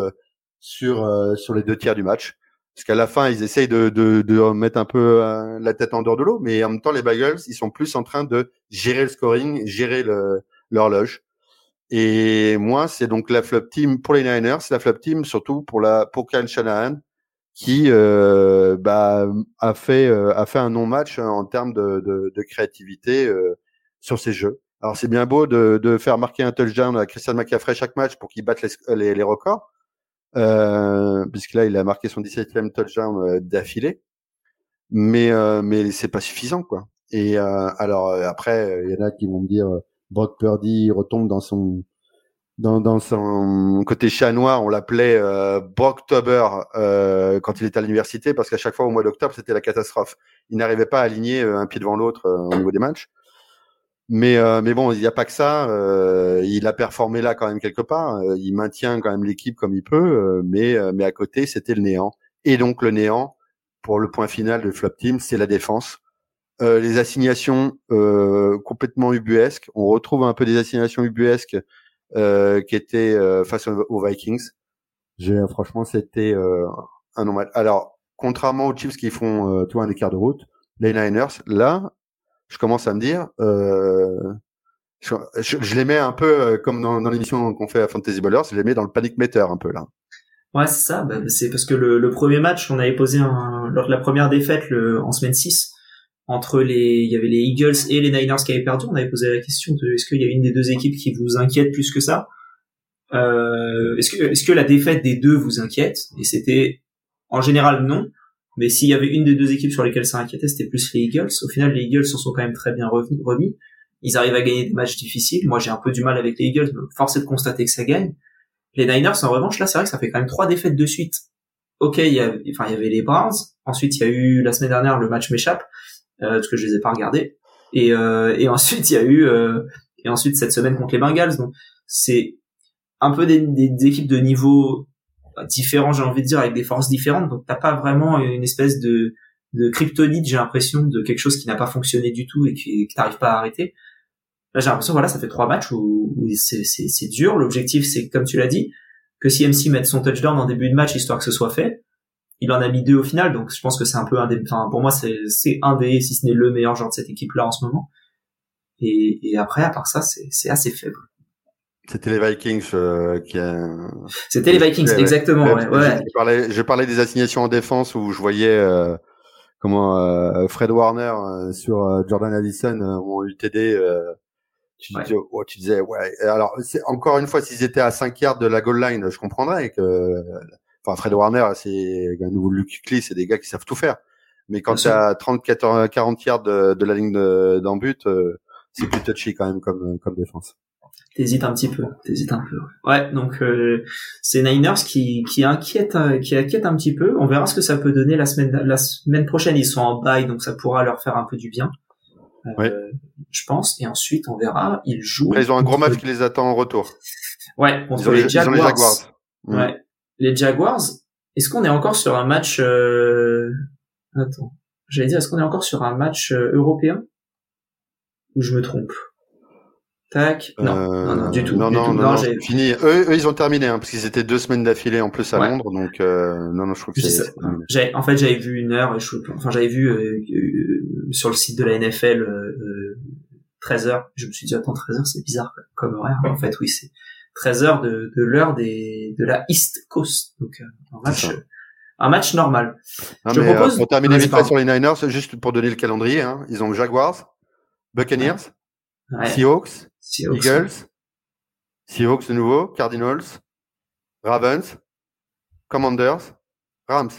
sur sur les deux tiers du match. Parce qu'à la fin, ils essayent de, de, de mettre un peu la tête en dehors de l'eau, mais en même temps, les Bagels, ils sont plus en train de gérer le scoring, gérer l'horloge. Et moi, c'est donc la flop team pour les Niners, c'est la flop team surtout pour la pour Kyle Shanahan qui euh, bah, a fait euh, a fait un non match en termes de, de, de créativité euh, sur ces jeux. Alors c'est bien beau de, de faire marquer un touchdown à Christian McCaffrey chaque match pour qu'il batte les, les, les records, euh, puisque là il a marqué son 17e touchdown euh, d'affilée, mais mais c'est pas suffisant quoi. Et alors après il y en a qui vont me dire Brock Purdy retombe dans son dans, dans son côté chat noir, on l'appelait euh, Brocktober euh, quand il était à l'université, parce qu'à chaque fois au mois d'octobre, c'était la catastrophe. Il n'arrivait pas à aligner euh, un pied devant l'autre euh, au niveau des matchs. Mais, euh, mais bon, il n'y a pas que ça. il a performé là quand même quelque part. il maintient quand même l'équipe comme il peut, mais, mais à côté, c'était le néant. Et donc le néant, pour le point final de Flop Team, c'est la défense. Euh, les assignations euh, complètement ubuesques. On retrouve un peu des assignations ubuesques euh, qui étaient face aux, Vikings. Franchement c'était un normal. Alors contrairement aux Chiefs qui font tout un écart de route, les Niners là, je commence à me dire. Je, je, les mets un peu comme dans, dans l'émission qu'on fait à Fantasy Ballers, je les mets dans le panic meter un peu là. Ouais, c'est ça. Bah, c'est parce que le, le, premier match, on avait posé un, lors de la première défaite le, en semaine 6, entre les, il y avait les Eagles et les Niners qui avaient perdu. On avait posé la question de est-ce qu'il y a une des deux équipes qui vous inquiète plus que ça? Euh, Est-ce que, est-ce que la défaite des deux vous inquiète? Et c'était en général non. Mais s'il y avait une des deux équipes sur lesquelles ça inquiétait, c'était plus les Eagles. Au final, les Eagles s'en sont quand même très bien remis. Ils arrivent à gagner des matchs difficiles. Moi, j'ai un peu du mal avec les Eagles, mais force est de constater que ça gagne. Les Niners, en revanche, là, c'est vrai que ça fait quand même trois défaites de suite. Ok, il y, a, enfin, il y avait les Browns. Ensuite, il y a eu la semaine dernière le match m'échappe euh, parce que je les ai pas regardés. Et, euh, et ensuite, il y a eu euh, et ensuite cette semaine contre les Bengals. Donc, c'est un peu des, équipes de niveau différent, j'ai envie de dire, avec des forces différentes. Donc, t'as pas vraiment une espèce de de kryptonite, j'ai l'impression, de quelque chose qui n'a pas fonctionné du tout et que t'arrives pas à arrêter. Là, j'ai l'impression, voilà, ça fait trois matchs où, où c'est dur. L'objectif, c'est, comme tu l'as dit, que si MC mette son touchdown en début de match, histoire que ce soit fait. Il en a mis deux au final, donc je pense que c'est un peu un des, enfin, pour moi, c'est un des, si ce n'est le meilleur joueur de cette équipe-là en ce moment. Et, et après, à part ça, c'est assez faible. C'était les Vikings euh, qui. C'était les Vikings, exactement. Ouais, ouais. Je, parlais, je parlais des assignations en défense où je voyais euh, comment euh, Fred Warner euh, sur euh, Jordan Addison ont eu TD tu, oh, tu disais ouais. Alors c'est encore une fois s'ils étaient à 5 yards de la goal line, je comprendrais que enfin Fred Warner, c'est un nouveau Luke Klee, c'est des gars qui savent tout faire. Mais quand tu as 30 40 yards de, de la ligne d'en but, euh, c'est plus touchy quand même comme comme défense. T'hésites un petit peu, t'hésites un peu. Ouais, donc euh, c'est Niners qui qui inquiète qui inquiète un petit peu. On verra ce que ça peut donner la semaine la semaine prochaine. Ils sont en bye, donc ça pourra leur faire un peu du bien. Euh, je pense. Et ensuite, on verra. Ils jouent. ils ont un gros match qui les attend en retour. Ouais, contre les, Jaguars. Ouais, les Jaguars. Est-ce qu'on est encore sur un match euh... Attends, j'allais dire, est-ce qu'on est encore sur un match euh, européen? Ou je me trompe? Tac. Non, non, non, du tout. Non, non, non, fini. Eux, eux, ils ont terminé, hein, parce qu'ils étaient deux semaines d'affilée en plus à Londres, donc euh, non, non, je crois que c'est. En fait, j'avais vu une heure, et je... enfin, j'avais vu euh, euh, sur le site de la NFL 13 euh, heures. Je me suis dit, attends, 13 heures, c'est bizarre comme horaire. En fait, oui, c'est 13 heures de, de l'heure des de la East Coast, donc un match. Un match normal. je mais, propose... pour terminer vite fait sur les Niners, juste pour donner le calendrier, hein, ils ont Jaguars, Buccaneers, Seahawks, Eagles, Seahawks de nouveau, Cardinals, Ravens, Commanders, Rams.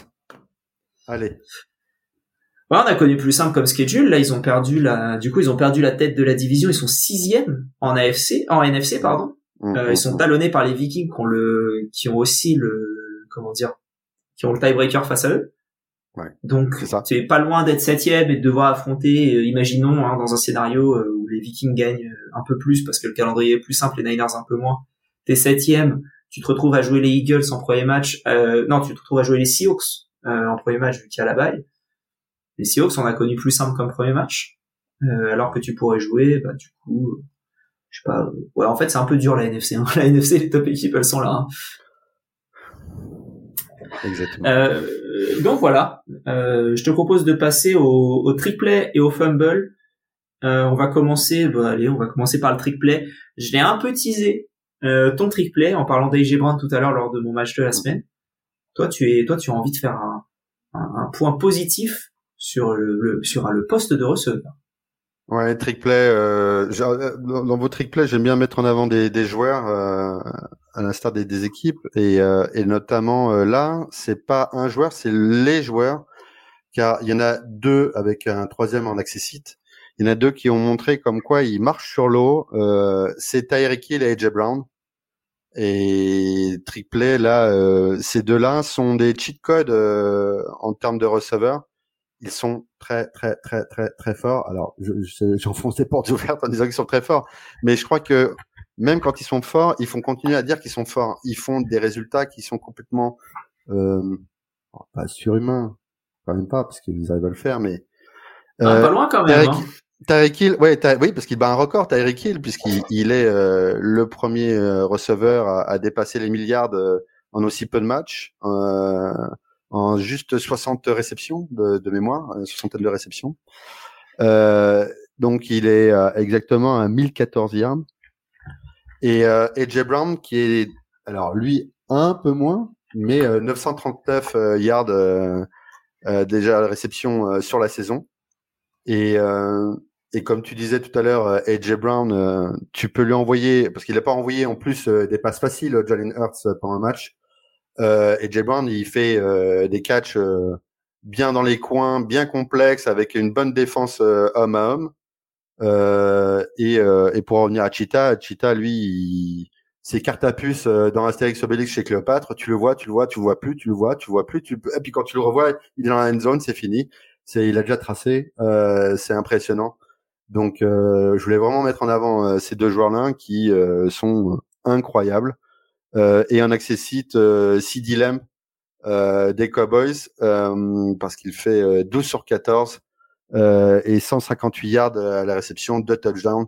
Allez. on a connu plus simple comme schedule. Là, ils ont perdu la, du coup, ils ont perdu la tête de la division. Ils sont sixième en AFC, en NFC, pardon. Mmh, euh, ils mmh, sont mmh. talonnés par les Vikings qui ont le, qui ont aussi le, comment dire, qui ont le tiebreaker face à eux. Ouais, Donc, tu es pas loin d'être septième et de devoir affronter, euh, imaginons, hein, dans un scénario euh, où les Vikings gagnent euh, un peu plus parce que le calendrier est plus simple, les Niners un peu moins. T'es septième, tu te retrouves à jouer les Eagles en premier match. non, tu te retrouves à jouer les Seahawks en premier match vu qu'il y a la baille. Les Seahawks, on a connu plus simple comme premier match, alors que tu pourrais jouer, bah du coup, je sais pas. ouais, en fait, c'est un peu dur la NFC. Hein. La NFC, les top équipes, elles sont là. Hein. Exactement. Euh, donc voilà, euh, je te propose de passer au, au triplet et au fumble. Euh, on va commencer, bah, allez, on va commencer par le triplet. Je l'ai un peu teasé euh, ton triplet en parlant d'AJ tout à l'heure lors de mon match de la semaine. Toi, tu es, toi, tu as envie de faire un, un, point positif sur le, le, sur le poste de receveur. Ouais, trickplay. Euh, euh dans vos trickplay, j'aime bien mettre en avant des, joueurs euh, à l'instar des, équipes et, notamment là, c'est pas un joueur, c'est les joueurs, car il y en a deux avec un troisième en accessite. Il y en a deux qui ont montré comme quoi ils marchent sur l'eau. C'est Tyreek Hill et AJ Brown. Et trickplay là, ces deux-là sont des cheat codes en termes de receveurs ils sont très très très très très forts. Alors, j'enfonce je, des portes ouvertes en disant qu'ils sont très forts, mais je crois que même quand ils sont forts, ils font continuer à dire qu'ils sont forts. Ils font des résultats qui sont complètement euh, pas surhumains, quand même pas, parce qu'ils arrivent à le faire, mais euh, pas loin quand même. Tyreek, hein. Hill, ouais, oui, parce qu'il bat un record, Tyreek Hill, puisqu'il il est euh, le premier euh, receveur à, à, dépasser les milliards euh, en aussi peu de matchs. Euh, en juste 60 réceptions de, de mémoire, 60 de réceptions. Euh, donc il est euh, exactement à 1014 yards. Et, euh, Brown qui est alors lui un peu moins, mais 939 yards déjà à la réception sur la saison. Et, et comme tu disais tout à l'heure, AJ Brown, tu peux lui envoyer, parce qu'il n'a pas envoyé en plus des passes faciles, Jalen Hurts, pendant un match. Euh, AJ Brown, il fait des catchs bien dans les coins, bien complexes, avec une bonne défense homme à homme. Euh, et, euh, et, pour revenir à Cheetah, Cheetah, lui, c'est carte à puce euh, dans Astérix Obélix chez Cléopâtre. Tu le vois, tu le vois, tu le vois plus, tu le vois, tu le vois plus. Tu... Et puis quand tu le revois, il est dans la end zone, c'est fini. C'est, il a déjà tracé. Euh, c'est impressionnant. Donc, je voulais vraiment mettre en avant ces deux joueurs-là qui sont incroyables. Et en accessite CD Lamb des Cowboys parce qu'il fait 12 sur 14 euh, et 158 yards à la réception, deux touchdowns.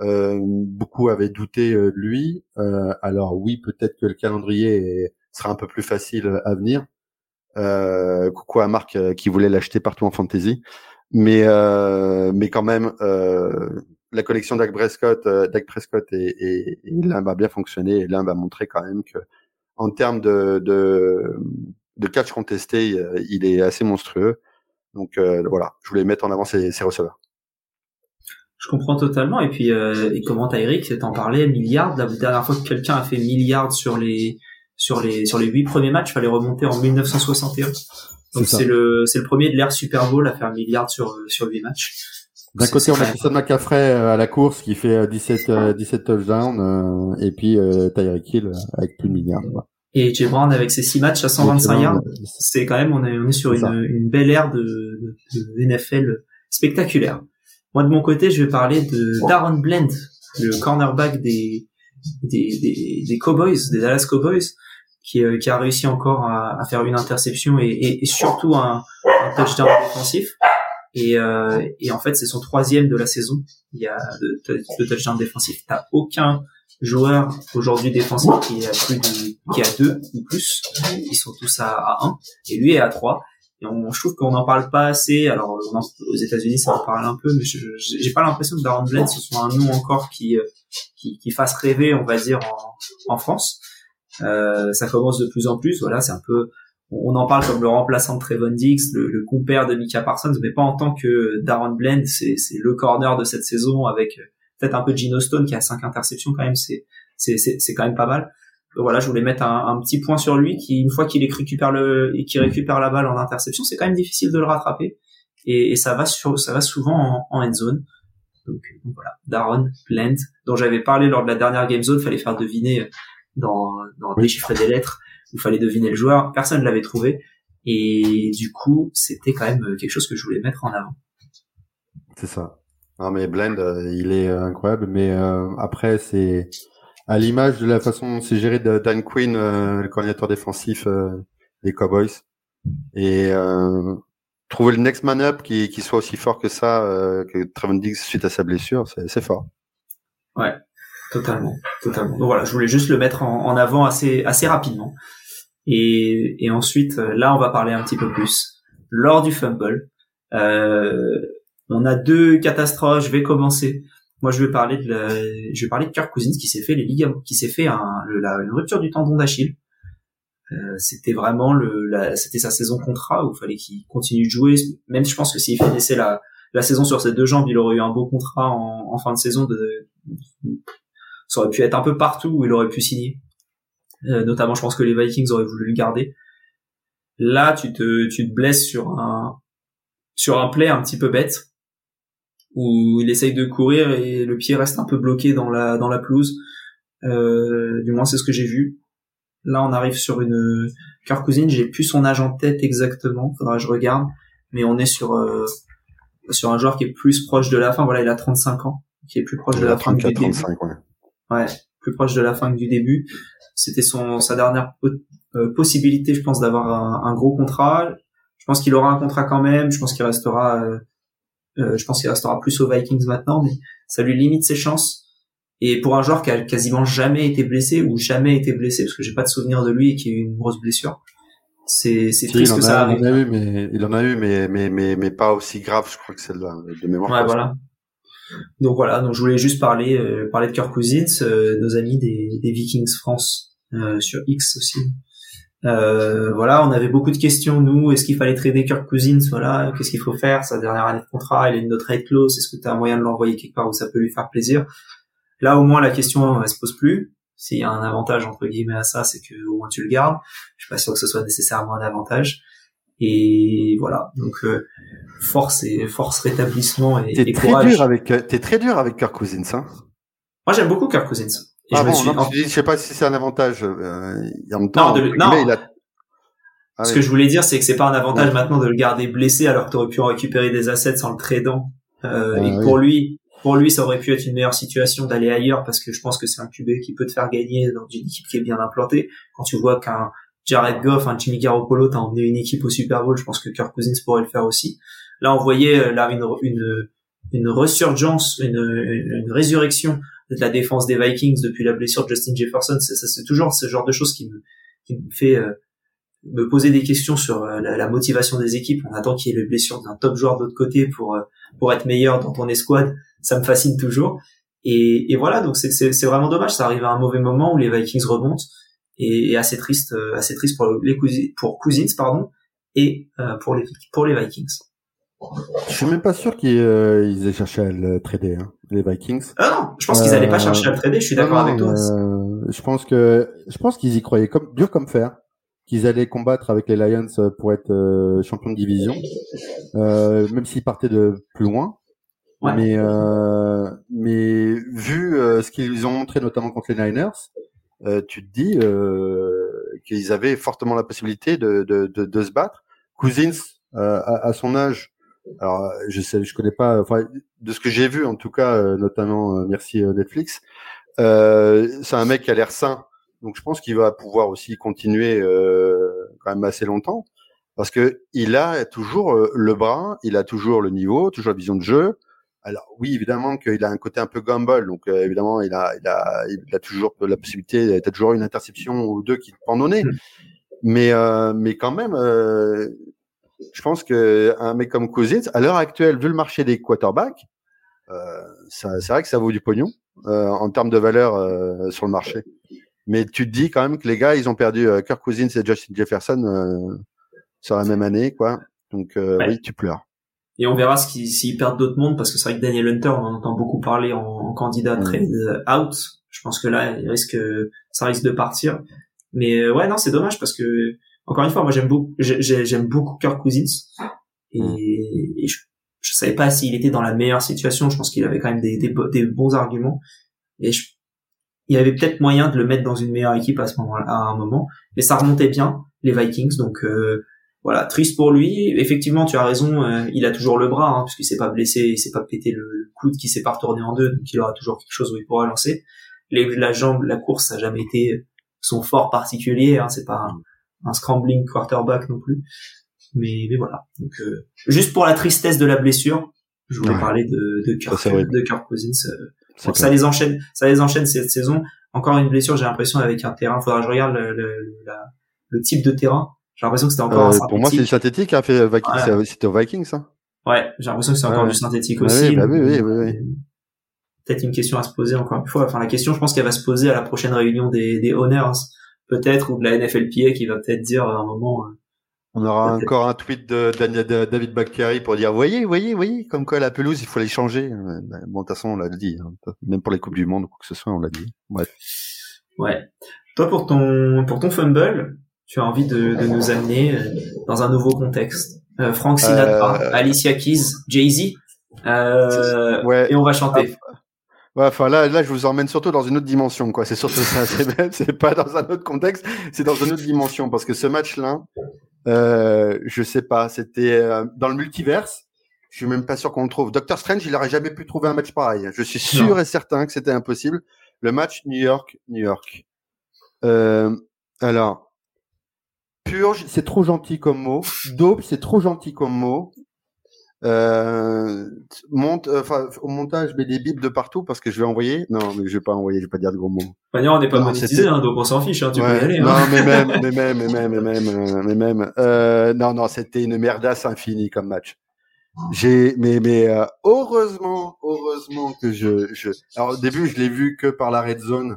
Euh, beaucoup avaient douté euh, de lui. Euh, alors oui, peut-être que le calendrier sera un peu plus facile à venir. Euh, coucou à Marc qui voulait l'acheter partout en fantasy, mais mais quand même la collection Dak Prescott, Dak Prescott et, et, et l'un va bien fonctionner et l'un va montrer quand même que en termes de, de, de catch contesté, il est assez monstrueux. Donc euh, voilà, je voulais mettre en avant ces, ces receveurs. Je comprends totalement. Et puis, euh, et comment Eric, t'en parlais, milliards. La dernière fois que quelqu'un a fait milliards sur les sur les sur les huit premiers matchs, fallait remonter en 1961. Donc c'est le c'est le premier de l'ère Super Bowl à faire milliards sur sur huit matchs. D'un côté, on a Christian McCaffrey euh, à la course qui fait 17 17 touchdowns et puis euh, Tyreek Hill avec plus de milliards. Et Jay Brown avec ses six matchs à 125 yards, c'est quand même on est on est sur une, une, belle ère de, de, NFL spectaculaire. Moi de mon côté, je vais parler de Darren Blend, le cornerback des des, des, des Cowboys, des Dallas Cowboys, qui, euh, qui a réussi encore à, à faire une interception et, et, et surtout un, un, touchdown défensif. Et, euh, et en fait, c'est son troisième de la saison. Il y a de, de touchdown défensif. T'as aucun joueurs aujourd'hui défensifs qui a plus de, qui a deux ou plus. Ils sont tous à, à 1 et lui est à 3. Et on, je trouve qu'on n'en parle pas assez. Alors aux États-Unis, ça en parle un peu, mais j'ai pas l'impression que Darren Blend ce soit un nom encore qui, euh, qui, qui fasse rêver, on va dire, en, en France. Euh, ça commence de plus en plus. Voilà, c'est un peu on en parle comme le remplaçant de Trevon Dix, le, le compère de Mika Parsons, mais pas en tant que Darren Blend, c'est le corner de cette saison avec peut-être un peu Gino Stone qui a cinq interceptions quand même, c'est c'est c'est quand même pas mal. voilà, je voulais mettre un, un, petit point sur lui qui une fois qu'il récupère le et qui récupère la balle en interception, c'est quand même difficile de le rattraper. Et, et ça va sur ça va souvent en, en end zone. Donc, voilà, Darren Blend, dont j'avais parlé lors de la dernière game zone, fallait faire deviner dans dans des chiffres des lettres, il fallait deviner le joueur, personne ne l'avait trouvé et du coup, c'était quand même quelque chose que je voulais mettre en avant. C'est ça. Non mais Blend, euh, il est euh, incroyable, mais euh, après c'est à l'image de la façon dont c'est géré de Dan Quinn, le coordinateur défensif des Cowboys, et trouver le next man up qui, qui soit aussi fort que ça, que Trevon Diggs suite à sa blessure, c'est fort. Ouais, totalement, totalement. Donc voilà, je voulais juste le mettre en, en avant assez assez rapidement. Et, et ensuite, là, on va parler un petit peu plus. Lors du fumble, euh, on a deux catastrophes. Je vais commencer. Moi, je vais parler de la, je vais parler de Kirk Cousins qui s'est fait les ligaments, qui s'est fait un, la, une rupture du tendon d'Achille. Euh, c'était vraiment le, la, c'était sa saison contrat où il fallait qu'il continue de jouer. Même je pense que s'il finissait la, la saison sur ses deux jambes, il aurait eu un beau contrat en, en fin de saison. De, ça aurait pu être un peu partout où il aurait pu signer. Euh, notamment, je pense que les Vikings auraient voulu le garder. Là, tu te, tu te blesses sur un, sur un play un petit peu bête où il essaye de courir et le pied reste un peu bloqué dans la dans la pelouse. Euh, du moins c'est ce que j'ai vu. Là on arrive sur une Kirk Cousine, j'ai plus son âge en tête exactement, faudra que je regarde, mais on est sur euh, sur un joueur qui est plus proche de la fin. Voilà, il a 35 ans, qui est plus proche de la fin du début. Ouais. Plus proche de la fin que du début. C'était son sa dernière euh, possibilité, je pense, d'avoir un, un, gros contrat. Je pense qu'il aura un contrat quand même. Je pense qu'il restera euh, euh, je pense qu'il restera plus aux Vikings maintenant, mais ça lui limite ses chances. Et pour un joueur qui a quasiment jamais été blessé ou jamais été blessé, parce que j'ai pas de souvenir de lui et qui a eu une grosse blessure, c'est c'est triste que ça arrive. Il en a eu, mais il en a eu, mais mais mais mais pas aussi grave, je crois que celle-là de mémoire. Ouais, voilà. Donc voilà, donc je voulais juste parler euh, parler de Kirk Cousins, euh, nos amis des, des Vikings France sur X aussi. Euh, voilà, on avait beaucoup de questions nous. Est-ce qu'il fallait trader Kirk Cousins Voilà, qu'est-ce qu'il faut faire Sa dernière année de contrat, il a une autre trade clause. Est-ce que tu as un moyen de l'envoyer quelque part où ça peut lui faire plaisir? Là, au moins, la question elle se pose plus. S'il y a un avantage entre guillemets à ça, c'est que au moins tu le gardes. Je suis pas sûr que ce soit nécessairement un avantage. Et voilà, donc euh, force et force rétablissement et, t'es très dur avec euh, t'es très dur avec Kirk Cousins, hein Moi, j'aime beaucoup Kirk Cousins. Et ah je, bon, suis... non, je sais pas si c'est un avantage. Euh, en même temps, non, non. Il a... Ah, Ce que je voulais dire, c'est que c'est pas un avantage maintenant de le garder blessé alors que tu aurais pu récupérer des assets sans le tradant. Euh, ah, et pour lui, pour lui, ça aurait pu être une meilleure situation d'aller ailleurs parce que je pense que c'est un QB qui peut te faire gagner dans une équipe qui est bien implantée. Quand tu vois qu'un Jared Goff, un Jimmy Garoppolo t'a emmené une équipe au Super Bowl, je pense que Kirk Cousins pourrait le faire aussi. Là, on voyait euh, là une, une, une resurgence, une, une, résurrection de la défense des Vikings depuis la blessure de Justin Jefferson. C'est, c'est toujours ce genre de choses qui me, qui me fait euh, me poser des questions sur euh, la, motivation des équipes. On attend qu'il y ait le blessure d'un top joueur de l'autre côté pour pour être meilleur dans ton escouade ça me fascine toujours. Et, et voilà, donc c'est vraiment dommage. Ça arrive à un mauvais moment où les Vikings remontent et, et assez triste, euh, assez triste pour les pour Cousins, pardon, et euh, pour les pour les Vikings. Je suis même pas sûr qu'ils euh, aient cherché à le trader, hein, les Vikings. Ah non, je pense qu'ils n'allaient pas chercher à le trader. Je suis d'accord avec toi. je pense que je pense qu'ils y croyaient comme dur comme fer, qu'ils allaient combattre avec les Lions pour être champion de division, même s'ils partaient de plus loin. Mais euh, mais vu euh, ce qu'ils ont montré notamment contre les Niners, euh, tu te dis euh, qu'ils avaient fortement la possibilité de, de, de, de se battre. Cousins euh, à, à, son âge, alors je sais, je connais pas, enfin de ce que j'ai vu en tout cas, notamment merci Netflix, c'est un mec qui a l'air sain, donc je pense qu'il va pouvoir aussi continuer quand même assez longtemps parce que il a toujours le bras, il a toujours le niveau, toujours la vision de jeu. Alors oui, évidemment qu'il a un côté un peu gamble, donc euh, évidemment il a, il a, il a toujours la possibilité, t'as toujours une interception ou deux qui te pendent nez. Mm. Mais euh, mais quand même, euh, je pense que un mec comme Cousins, à l'heure actuelle, vu le marché des quarterbacks, c'est vrai que ça vaut du pognon en termes de valeur sur le marché. Mais tu te dis quand même que les gars, ils ont perdu Kirk Cousins et Justin Jefferson sur la même année, quoi. Donc oui, tu pleures et on verra s'ils perdent d'autres mondes parce que c'est vrai que Daniel Hunter on en entend beaucoup parler en, candidat trade out. Je pense que là il risque ça risque de partir. Mais euh, ouais non c'est dommage parce que encore une fois moi j'aime beaucoup j'aime beaucoup Kirk Cousins. Et, et je, je savais pas s'il était dans la meilleure situation. Je pense qu'il avait quand même des, des, des bons arguments. Et je, il y avait peut-être moyen de le mettre dans une meilleure équipe à ce moment-là à un moment. Mais ça remontait bien les Vikings. Donc euh, voilà, triste pour lui. Effectivement, tu as raison, euh, il a toujours le bras, hein, puisqu'il s'est pas blessé, il s'est pas pété le, coude, qui s'est pas retourné en deux, donc il aura toujours quelque chose où il pourra lancer. Les, la jambe, la course, ça n'a jamais été son fort particulier, hein, c'est pas un, scrambling quarterback non plus. Mais, mais voilà. Donc, euh, juste pour la tristesse de la blessure, je voulais parler de, de Kirk, de Kirk Cousins. Euh, ça les enchaîne, ça les enchaîne cette saison. Encore une blessure, j'ai l'impression avec un terrain. Faudra que je regarde le, le, le type de terrain j'ai l'impression que c'était encore euh, Pour moi, c'est synthétique, hein, fait Vikings, c'était au Vikings, ça. Ouais, j'ai l'impression que c'est encore du synthétique aussi. Bah oui, oui, oui, oui. Peut-être une question à se poser encore une fois. Enfin, la question, je pense qu'elle va se poser à la prochaine réunion des, des owners, peut-être, ou de la NFLPA qui va peut-être dire à un moment. Euh, on aura encore un tweet de, David Bakhtiari pour dire, voyez, voyez, voyez, comme quoi la pelouse, il faut les changer. Bah, bon, de toute façon, on l'a dit. Hein. Même pour les coupes du monde ou quoi que ce soit, on l'a dit. Ouais. Ouais. Toi, pour ton, pour ton fumble, tu as envie de, de nous amener euh, dans un nouveau contexte. Euh, Frank Sinatra, euh... Alicia Keys, Jay-Z, euh, ouais. et on va chanter. Ah, ouais, enfin là, là, je vous emmène surtout dans une autre dimension, quoi. C'est surtout ça, c'est pas dans un autre contexte, c'est dans une autre dimension, parce que ce match-là, euh, je sais pas, c'était euh, dans le multiverse. Je suis même pas sûr qu'on le trouve. Doctor Strange, il aurait jamais pu trouver un match pareil. Je suis sûr et certain que c'était impossible. Le match New York, New York. Euh, alors, Purge, c'est trop gentil comme mot. Dope, c'est trop gentil comme mot. Euh, monte, euh, enfin, au montage, je mets des bibles de partout parce que je vais envoyer. Non, mais je vais pas envoyer, je vais pas dire de gros mots. Bah non, on n'est pas monétisé, hein, donc on s'en fiche, hein, tu peux y aller. Hein. Non, mais même, mais même, mais même, mais même, mais même. Euh, non, non, c'était une merdasse infinie comme match. J'ai, mais, mais euh, heureusement, heureusement que je, je. Alors au début, je l'ai vu que par la red zone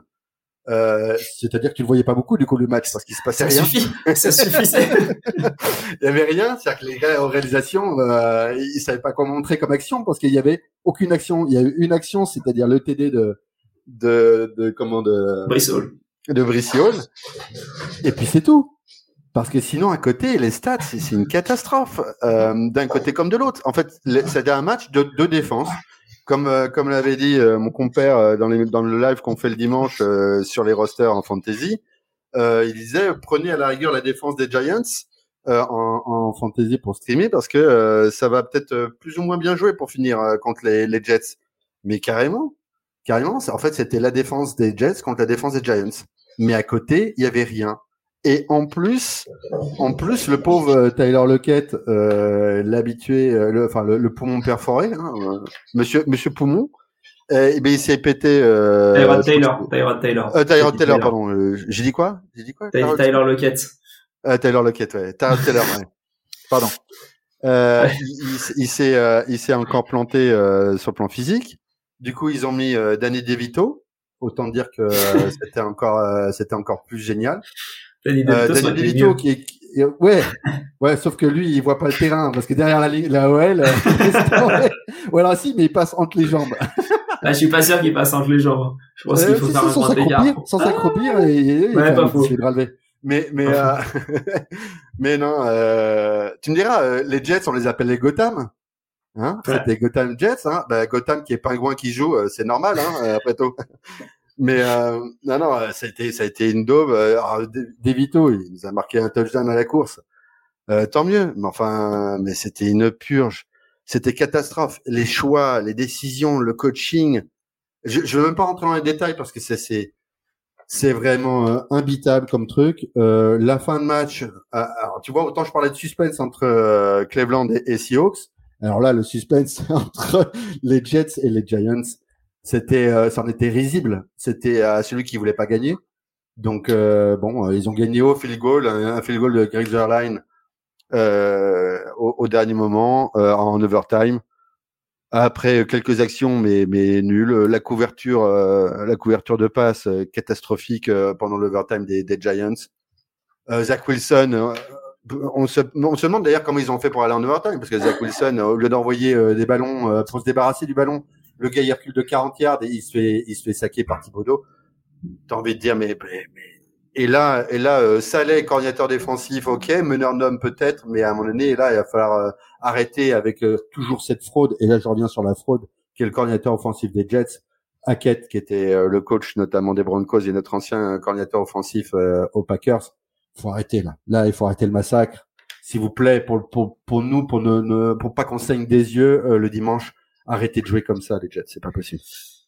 Euh, c'est-à-dire que tu le voyais pas beaucoup du coup le match parce qu'il se passait ça rien. Suffit. ça suffisait. il y avait rien, c'est-à-dire que les gars en réalisation, euh, ils savaient pas quoi montrer comme action parce qu'il y avait aucune action. Il y a eu une action, c'est-à-dire le TD de de de comment de Brice Hall. de Brice Hall. Et puis c'est tout. Parce que sinon, à côté, les stats, c'est une catastrophe, euh, d'un côté comme de l'autre. En fait, c'était un match de, de défense comme euh, comme l'avait dit euh, mon compère euh, dans, les, dans le live qu'on fait le dimanche sur les rosters en fantasy, il disait prenez à la rigueur la défense des Giants en, en fantasy pour streamer parce que ça va peut-être plus ou moins bien jouer pour finir contre les, les Jets. Mais carrément, carrément, en fait c'était la défense des Jets contre la défense des Giants. Mais à côté, il y avait rien. Et en plus, en plus, le pauvre euh, Tyler Lockett, euh, l'habitué, euh, le, enfin le, poumon perforé, hein, euh, Monsieur Monsieur Poumon, eh, ben il s'est pété. Tyrod Taylor, Tyrod Taylor. Tyrod Taylor, pardon. j'ai dit quoi? J'ai dit quoi? Tyler, Tyler Lockett. Euh, Tyler Lockett, ouais. Tyrod Taylor, ouais. Pardon. Il, il s'est il s'est encore planté sur le plan physique. Du coup, ils ont mis Danny DeVito. Autant dire que c'était encore c'était encore plus génial. Danny DeVito, euh, DeVito qui est ouais. Ouais sauf que lui il voit pas le terrain parce que derrière la la OL euh, ou alors si mais il passe entre les jambes. Ah, je suis pas sûr qu'il passe entre les jambes je pense qu'il faut faire sans s'accroupir sans s'accroupir et, et, ouais, pas faux. mais mais euh, mais non euh, tu me diras euh, les Jets on les appelle les Gotham hein. Ouais. c'était Gotham Jets hein. Bah, Gotham qui est pingouin qui joue euh, c'est normal hein après tout mais euh, non, non, ça a été, ça a été une daube. Euh, Devito, il nous a marqué un touchdown à la course. Euh, tant mieux. Mais enfin, mais c'était une purge. C'était catastrophe. Les choix, les décisions, le coaching. Je, je veux même pas rentrer dans les détails parce que c'est, c'est, c'est vraiment euh, imbitable comme truc. Euh, la fin de match. Euh, alors, tu vois, autant je parlais de suspense entre euh, Cleveland et Seahawks. Alors là, le suspense entre les Jets et les Giants c'était, euh, ça en était risible. C'était à celui qui voulait pas gagner. Donc euh, bon, euh, ils ont gagné au field goal, un field goal de Greg Zerline euh, au, au, dernier moment en overtime. Après quelques actions, mais mais nulles. La couverture, la couverture de passe catastrophique pendant l'overtime des, des Giants. Zach Wilson, on se, on se demande d'ailleurs comment ils ont fait pour aller en overtime, parce que Zach Wilson, au lieu d'envoyer des ballons pour se débarrasser du ballon, le gars il recule de 40 yards et il se fait il se fait saquer par Thibodeau. T'as envie de dire mais, mais, et là et là euh, Saleh coordinateur défensif ok meneur d'homme peut-être mais à un moment donné là il va falloir euh, arrêter avec euh, toujours cette fraude. Et là je reviens sur la fraude qui est le coordinateur offensif des Jets. Hackett qui était euh, le coach notamment des Broncos et notre ancien coordinateur offensif aux Packers. Faut arrêter là. Là il faut arrêter le massacre. S'il vous plaît pour pour pour nous pour ne, pour pas qu'on saigne des yeux le dimanche arrêtez de jouer comme ça, les Jets, c'est pas possible.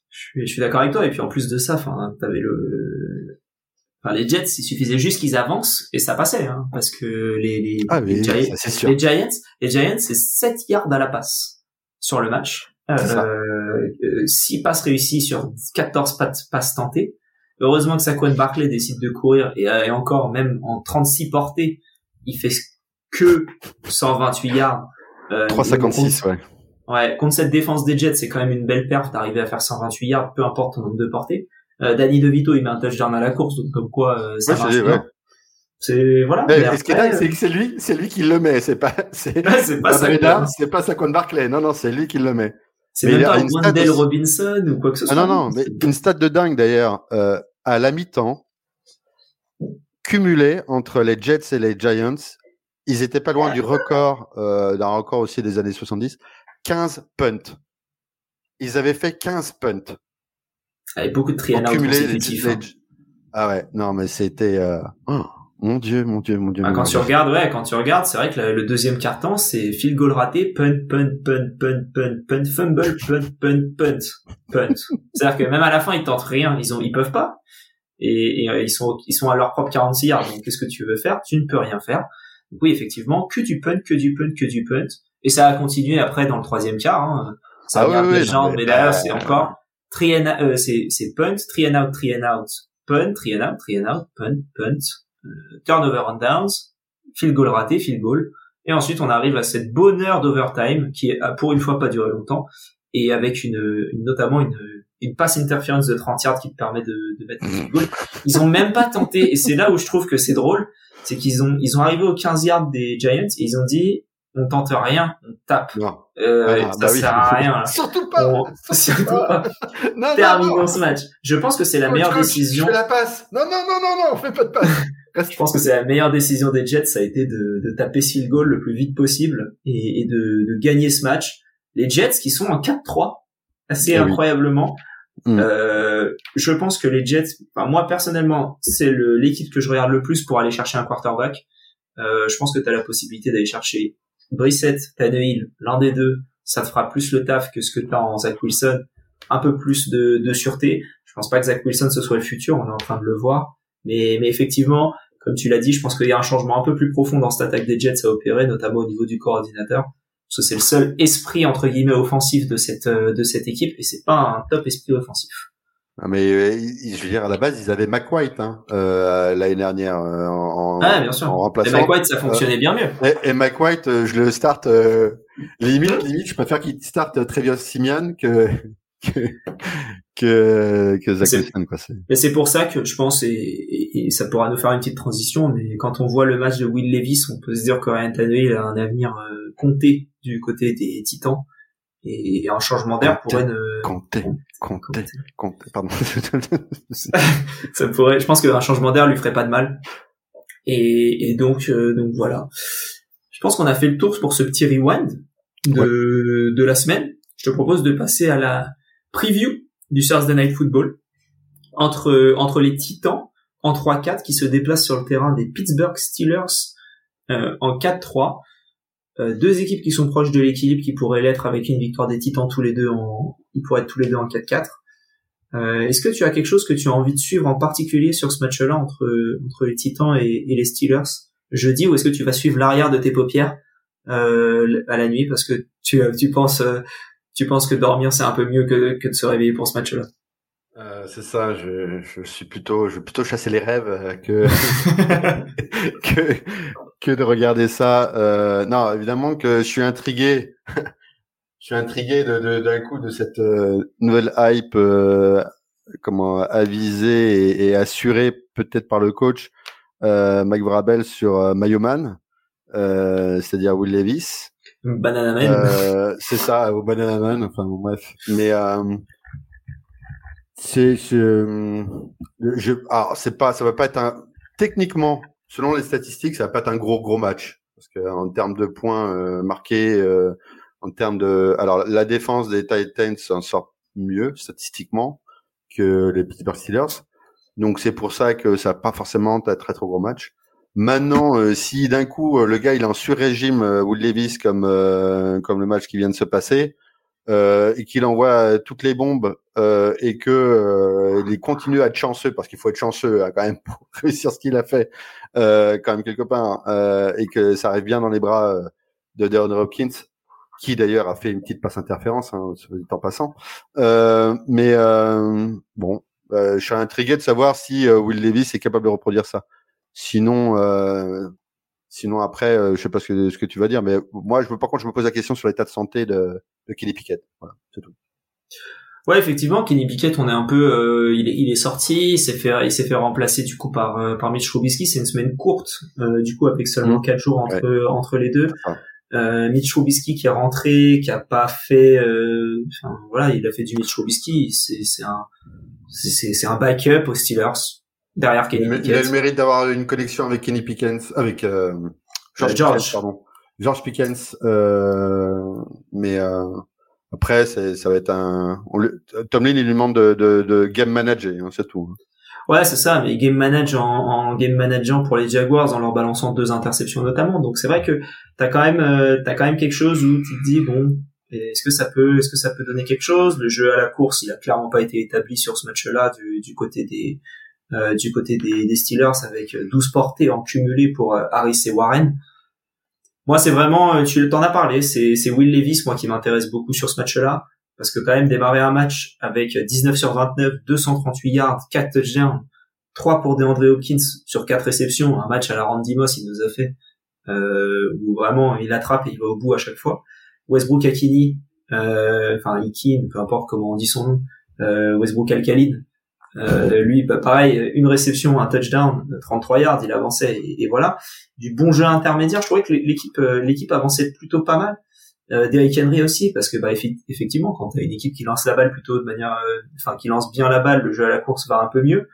Je suis, je suis d'accord avec toi. Et puis en plus de ça, enfin, t'avais le, enfin, les Jets, il suffisait juste qu'ils avancent et ça passait, hein, parce que les, les, ah, les, Giants, les Giants, les Giants, c'est 7 yards à la passe sur le match. Euh, 6 passes réussies sur 14 passes tentées. Heureusement que Saquon Barkley décide de courir et, et, encore même en 36 portées, il fait que 128 yards. Euh, 356, ouais. Ouais, contre cette défense des Jets, c'est quand même une belle perf d'arriver à faire 128 yards, peu importe ton nombre de portées. Euh, Danny DeVito, il met un touchdown à la course, donc comme quoi euh, ça marche bien. C'est voilà. Mais ce qui est dingue, c'est que c'est lui, c'est lui qui le met, c'est pas, c'est pas ça. C'est pas Saquon Barclay, non non, c'est lui qui le met. C'est même pas Wendell Robinson ou quoi que ce soit. Ah non non, mais une stat de dingue d'ailleurs. Euh, à la mi-temps, cumulé entre les Jets et les Giants, ils étaient pas loin du record, euh, d'un record aussi des années 70. 15 punts. Ils avaient fait 15 punts. Avec beaucoup de trianaux consécutifs. Les... Hein. Ah ouais, non mais c'était... Euh... Oh, mon dieu, mon dieu, mon dieu. Ah, quand tu regardes, ouais, quand tu regardes, c'est vrai que le, deuxième carton, c'est field goal raté, punt, punt, punt, punt, punt, punt, fumble, punt, punt, punt, punt. C'est-à-dire que même à la fin, ils tentent rien, ils ont, ils peuvent pas. Et, et euh, ils sont, ils sont à leur propre 46 yards. Donc, qu'est-ce que tu veux faire? Tu ne peux rien faire. Donc, oui, effectivement, que du punt, que du punt, que du punt. Et ça a continué après dans le troisième quart. Hein. Ça ah oui, oui, mais, derrière c'est encore three and, euh, c'est c'est punt, three and out, three and out, punt, three and out, three and out, punt, punt, euh, turnover and downs, field goal raté, field goal. Et ensuite on arrive à cette bonne heure d'overtime qui a pour une fois pas duré longtemps et avec une, une notamment une une passe interference de 30 yards qui te permet de, de mettre un goal. Ils ont même pas tenté, et c'est là où je trouve que c'est drôle, c'est qu'ils ont, ils ont arrivé aux 15 yards des Giants et ils ont dit, on tente rien, on tape. Euh, ah, ça bah sert à rien. Là. Surtout pas. surtout pas. non, Terminons ce match. Je pense que c'est la meilleure décision. Je fais la passe. Non, non, non, non, non, on fait pas de passe. je pense que c'est la meilleure décision des Jets, ça a été de, de taper le goal le plus vite possible et, et de, de, gagner ce match. Les Jets qui sont en 4-3, assez ah incroyablement. Mm. Euh, je pense que les Jets, enfin moi personnellement, c'est l'équipe que je regarde le plus pour aller chercher un quarterback. Euh, je pense que tu as la possibilité d'aller chercher Brissett, Tannehill, l'un des deux, ça te fera plus le taf que ce que tu as en Zach Wilson, un peu plus de, de sûreté. Je pense pas que Zach Wilson ce soit le futur, on est en train de le voir, mais, mais effectivement, comme tu l'as dit, je pense qu'il y a un changement un peu plus profond dans cette attaque des Jets à opérer, notamment au niveau du coordinateur. Parce que c'est le seul esprit entre guillemets offensif de cette euh, de cette équipe et c'est pas un top esprit offensif. Ah, mais euh, je veux dire à la base ils avaient McWhite hein, euh, l'année dernière euh, en, ah, bien sûr. en remplaçant. Et McWhite ça fonctionnait bien mieux. Et, et McWhite je le start limite limite je préfère qu'il starte Trevios Simian que que que Zach Wilson quoi. Et c'est pour ça que je pense et, et, ça pourra nous faire une petite transition mais quand on voit le match de Will Levis on peut se dire que Ryan Tannehill a un avenir compté du côté des Titans et, un changement d'air pourrait ne compter compter compter pardon. Ça pourrait je pense qu'un changement d'air lui ferait pas de mal. Et, et donc euh, donc voilà. Je pense qu'on a fait le tour pour ce petit rewind de de la semaine. Je te propose de passer à la preview du Thursday Night Football entre entre les Titans en 3-4 qui se déplacent sur le terrain des Pittsburgh Steelers euh, en 4-3 euh, deux équipes qui sont proches de l'équilibre qui pourraient l'être avec une victoire des Titans tous les deux en ils pourraient être tous les deux en 4-4. Euh, est-ce que tu as quelque chose que tu as envie de suivre en particulier sur ce match-là entre entre les Titans et, les Steelers jeudi ou est-ce que tu vas suivre l'arrière de tes paupières euh, à la nuit? Parce que tu tu penses tu penses que dormir c'est un peu mieux que, que de se réveiller pour ce match-là euh, c'est ça, je, je suis plutôt, je vais plutôt chasser les rêves que que, que de regarder ça. Euh, non, évidemment que je suis intrigué. je suis intrigué de, d'un coup de cette euh, nouvelle hype, euh, comment avisée et, et assurée peut-être par le coach euh, Mike Vrabel sur euh, Mayoman, c'est-à-dire Will Levis. Banana Man. c'est ça, au Banana Man. Enfin bon, bref. Mais c'est, je, je, alors c'est pas, ça va pas être un, techniquement, selon les statistiques, ça va pas être un gros gros match parce que en termes de points euh, marqués, euh, en termes de, alors la défense des Titans s'en sort mieux statistiquement que les Pittsburgh Steelers, donc c'est pour ça que ça va pas forcément être un très trop gros match. Maintenant, euh, si d'un coup le gars il est en sur-régime Will Levis comme comme le match qui vient de se passer, euh, et qu'il envoie toutes les bombes euh, et que euh, il continue à être chanceux parce qu'il faut être chanceux hein, quand même pour réussir ce qu'il a fait euh, quand même quelque part euh, et que ça arrive bien dans les bras euh, de Deron Hopkins qui d'ailleurs a fait une petite passe interférence hein, en passant. Mais bon je suis intrigué de savoir si Will Levis est capable de reproduire ça. Sinon Sinon après, euh, je sais pas ce que, ce que tu vas dire, mais moi, je par contre, je me pose la question sur l'état de santé de, de Kenny Pickett. Voilà, c'est tout. Ouais, effectivement, Kenny Pickett, on est un peu, euh, il, est, il est sorti, il s'est fait, il s'est fait remplacer du coup par euh, par Mitch Trubisky. C'est une semaine courte, du coup, avec seulement mmh. quatre jours entre entre les deux. Euh, Mitch Trubisky qui est rentré, qui a pas fait, enfin voilà, il a fait du Mitch Trubisky. C'est c'est un c'est c'est un backup aux Steelers derrière Kenny il, Pickens. Il a le mérite d'avoir une connexion avec Kenny Pickens, avec euh, George, George. pardon. George Pickens. Euh, mais euh, après, ça va être un. Tomlin, il lui demande de, de, de game manager, hein, c'est tout. Hein. Ouais, c'est ça, mais game manage en, en, game manageant pour les Jaguars en leur balançant deux interceptions notamment. Donc c'est vrai que t'as quand même euh, t'as quand même quelque chose où tu te dis bon, est-ce que ça peut est-ce que ça peut donner quelque chose? Le jeu à la course, il a clairement pas été établi sur ce match-là du, du côté des euh, du côté des, des, Steelers avec 12 portées en cumulé pour euh, Harris et Warren. Moi, c'est vraiment, euh, tu t'en as parlé, c'est, c'est Will Levis, moi, qui m'intéresse beaucoup sur ce match-là, parce que quand même démarrer un match avec 19 sur 29, 238 yards, 4 touchdowns, 3 pour DeAndre Hopkins sur 4 réceptions, un match à la Randy Moss, il nous a fait, euh, où vraiment il attrape et il va au bout à chaque fois. Westbrook Akini, euh, enfin Ikin, peu importe comment on dit son nom, Westbrook Alkaline. Lui, bah, pareil, une réception, un touchdown, 33 yards, il avançait et, voilà. Du bon jeu intermédiaire, je trouvais que l'équipe l'équipe avançait plutôt pas mal. Euh, Derrick Henry aussi parce que bah effectivement quand t'as une équipe qui lance la balle plutôt de manière enfin qui lance bien la balle le jeu à la course va un peu mieux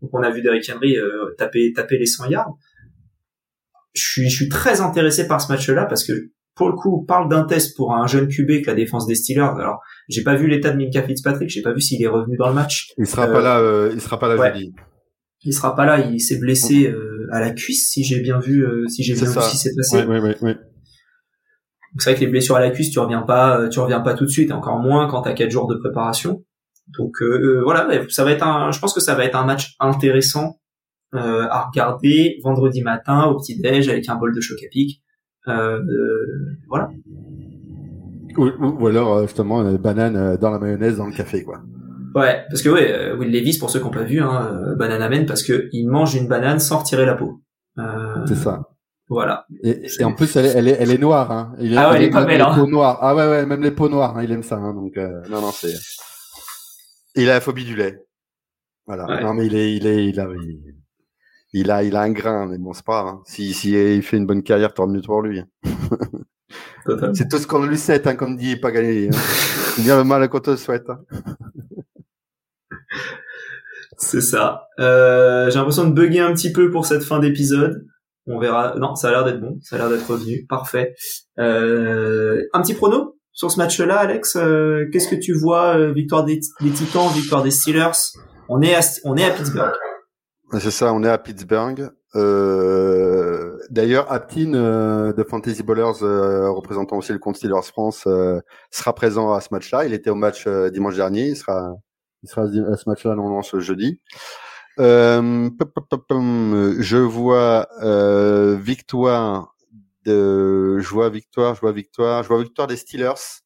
donc on a vu Derrick Henry taper taper les 100 yards je suis, je suis très intéressé par ce match-là parce que pour le coup, parle d'un test pour un jeune QB que la défense des Steelers. Alors, j'ai pas vu l'état de Minka Fitzpatrick, j'ai pas vu s'il est revenu dans le match. Il sera pas là, euh, il sera pas là ouais. jeudi. Il sera pas là, il s'est blessé euh, à la cuisse, si j'ai bien vu, euh, si j'ai bien vu ce qui s'est passé. Oui, oui, oui. C'est vrai que les blessures à la cuisse, tu reviens pas, tu reviens pas tout de suite, et encore moins quand t'as quatre jours de préparation. Donc voilà, ça va être un, je pense que ça va être un match intéressant euh, à regarder vendredi matin au petit déj avec un bol de choc à pic. Euh, euh, voilà. Ou, ou, alors justement une banane dans la mayonnaise dans le café quoi. Ouais, parce que ouais, Will Levis pour ceux qui n'ont pas vu, hein, banane amène parce que il mange une banane sans retirer la peau. C'est ça. Voilà. Et, et, en plus, elle est, elle est, elle est noire. Hein. Il ah ouais, elle est pas belle. Hein. Peaux noires. Ah ouais, ouais, même les peaux noires. Hein, il aime ça. Hein, donc non, non, c'est. Il a la phobie du lait. Voilà. Non, mais il est, il est, il a, il, il a, il a un grain, mais bon, c'est pas grave. Hein. Si, si il fait une bonne carrière, tant mieux pour lui. Hein. c'est tout ce qu'on lui souhaite, hein, comme dit pas gagné. Hein. bien le mal qu'on te souhaite. Hein. c'est ça. Euh, j'ai l'impression de bugger un petit peu pour cette fin d'épisode. On verra. Non, ça a l'air d'être bon. Ça a l'air d'être revenu. Parfait. Euh, un petit prono sur ce match-là, Alex? Euh, qu'est-ce que tu vois euh, Victoire des, des, Titans, victoire des Steelers? On est à, on est à Pittsburgh. C'est ça, on est à Pittsburgh. Euh, D'ailleurs, Aptin euh, de Fantasy Ballers, euh, représentant aussi le compte Steelers France, euh, sera présent à ce match-là. Il était au match dimanche dernier. Il sera, il sera à ce match-là normalement ce jeudi. je vois victoire de, je vois victoire, je vois victoire, je vois victoire des Steelers.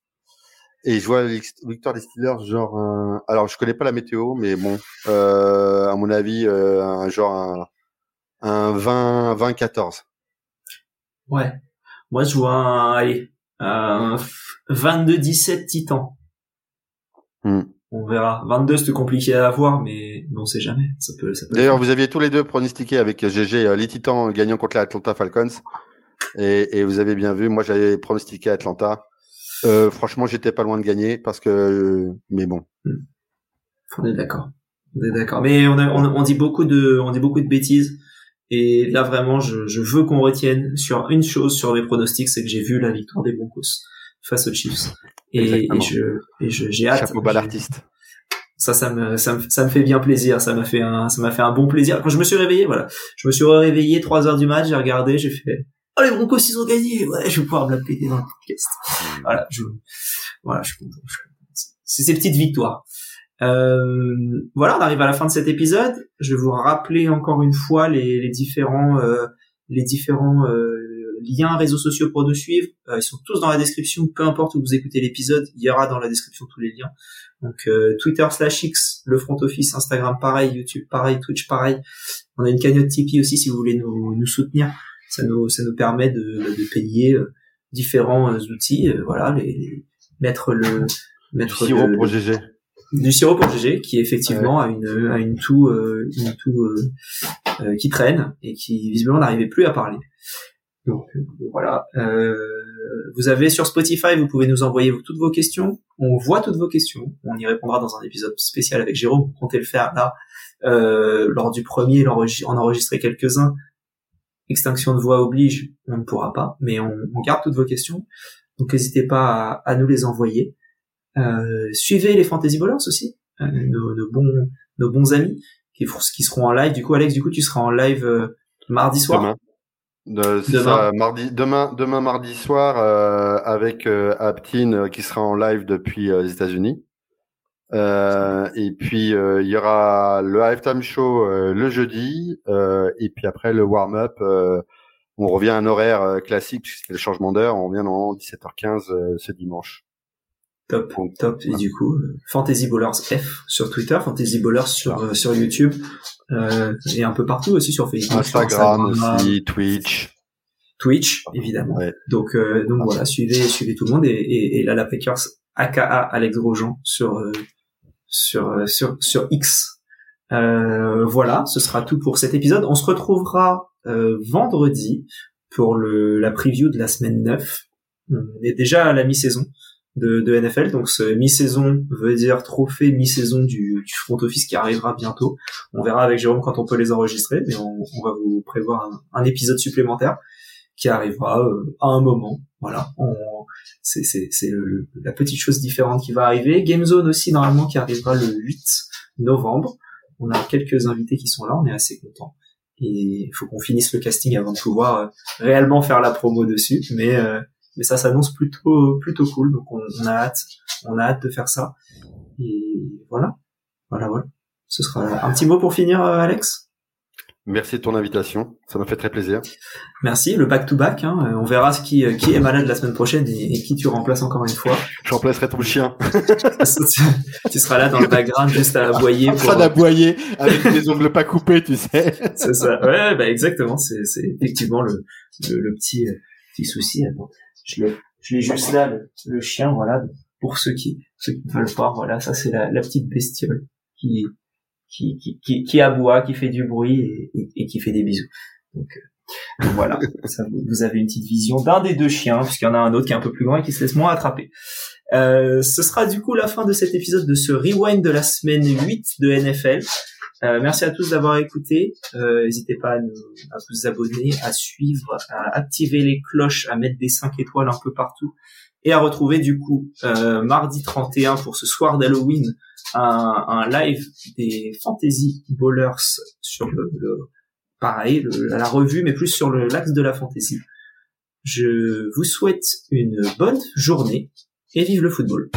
Et je vois victoire des Steelers, genre un... alors je connais pas la météo, mais bon, euh, à mon avis, euh, un genre un, un 20 20 14. Ouais. Moi je vois un allez, un 22 17 Titan. Hmm. On verra. 22 c'est compliqué à avoir, mais on sait jamais. Ça peut, ça peut D'ailleurs, vous aviez tous les deux pronostiqué avec GG euh, les Titans gagnant contre l'Atlanta Falcons, et, et vous avez bien vu. Moi, j'avais pronostiqué Atlanta. Euh, franchement, j'étais pas loin de gagner parce que, mais bon. Hmm. On est d'accord. On est d'accord. Mais on, a, on, dit beaucoup de, on dit beaucoup de bêtises. Et là, vraiment, je, je veux qu'on retienne sur une chose sur les pronostics, c'est que j'ai vu la victoire des Broncos face aux Chiefs. Et, et je, et je, j'ai hâte. Chapeau bas l'artiste. Ça, ça me, ça me, ça me fait bien plaisir. Ça m'a fait un, ça m'a fait un bon plaisir. Quand je me suis réveillé, voilà, je me suis réveillé trois heures du match, j'ai regardé, j'ai fait, oh les Broncos ils ont gagné, ouais, je vais pouvoir me la péter dans le podcast. Hmm. Voilà, je, voilà, je suis content. C'est ces petites victoires. Euh, voilà, on arrive à la fin de cet épisode. Je vais vous rappeler encore une fois les, les différents, euh, les différents euh, liens réseaux sociaux pour nous suivre. Euh, ils sont tous dans la description. Peu importe où vous écoutez l'épisode, il y aura dans la description tous les liens. Donc euh, Twitter slash X, le front office, Instagram pareil, YouTube pareil, Twitch pareil. On a une cagnotte Tipeee aussi si vous voulez nous, nous soutenir ça nous ça nous permet de, de payer euh, différents euh, outils euh, voilà les, mettre le mettre du sirop pour GG du sirop pour GG qui effectivement a une a une toux une toux qui traîne et qui visiblement n'arrivait plus à parler. Donc voilà. Vous avez sur Spotify vous pouvez nous envoyer toutes vos questions. On voit toutes vos questions. On y répondra dans un épisode spécial avec Jérôme. Vous comptez le faire là lors du premier en enregistrer quelques-uns extinction de voix oblige, on ne pourra pas, mais on, garde toutes vos questions. Donc n'hésitez pas à, nous les envoyer. Euh, suivez les Fantasy Ballers aussi, euh, nos, bons nos bons amis qui, qui seront en live. Du coup, Alex, du coup, tu seras en live euh, mardi soir. Demain. demain. mardi, demain, demain mardi soir avec Aptine qui sera en live depuis les États-Unis. Euh, et puis euh, il y aura le halftime show euh, le jeudi, et puis après le warm-up. on revient à un horaire classique puisque c'est le changement d'heure. On revient en 17h15 ce dimanche. Top, top. Et du coup, Fantasy Ballers F sur Twitter, Fantasy Ballers sur sur YouTube et un peu partout aussi sur Facebook, Instagram, aussi, Twitch. Twitch évidemment. Donc donc voilà, suivez suivez tout le monde et, et, et là la Packers aka Alex Grosjean sur sur sur sur X. voilà, ce sera tout pour cet épisode. On se retrouvera vendredi pour le, la preview de la semaine 9. On est déjà à la mi-saison de, de NFL, donc ce mi-saison veut dire trophée mi-saison du, du, front office qui arrivera bientôt. On verra avec Jérôme quand on peut les enregistrer, mais on, on va vous prévoir un, épisode supplémentaire qui arrivera euh, à un moment. Voilà, c'est la petite chose différente qui va arriver. Game Zone aussi normalement qui arrivera le 8 novembre. On a quelques invités qui sont là, on est assez contents. Et il faut qu'on finisse le casting avant de pouvoir euh, réellement faire la promo dessus. Mais euh, mais ça s'annonce plutôt plutôt cool. Donc on, a hâte on a hâte de faire ça. Et voilà. Voilà voilà. Ce sera un petit mot pour finir Alex? Merci de ton invitation, ça m'a fait très plaisir. Merci, le back to back. Hein. On verra ce qui qui est malade la semaine prochaine et, qui tu remplaces encore une fois. Je remplacerai ton chien. tu seras là dans le background juste à aboyer. En train d'aboyer avec les ongles pas coupés, tu sais. c'est ça. Ouais, bah exactement. C'est c'est effectivement le, le, petit petit souci. Attends, je l'ai je l'ai juste là le, chien voilà pour ceux qui ceux qui veulent voir voilà ça c'est la, la petite bestiole qui qui, qui, qui, qui aboie, qui fait du bruit et, et, qui fait des bisous. Donc, euh, voilà, ça, vous avez une petite vision d'un des deux chiens, puisqu'il y en a un autre qui est un peu plus grand et qui se laisse moins attraper. Euh, ce sera du coup la fin de cet épisode de ce rewind de la semaine 8 de NFL. Euh, merci à tous d'avoir écouté. Euh, n'hésitez pas à, nous, à, vous abonner, à suivre, à activer les cloches, à mettre des 5 étoiles un peu partout et à retrouver du coup euh, mardi 31 pour ce soir d'Halloween un, live des fantasy bowlers sur le, pareil la revue mais plus sur l'axe de la fantasy. Je vous souhaite une bonne journée et vive le football.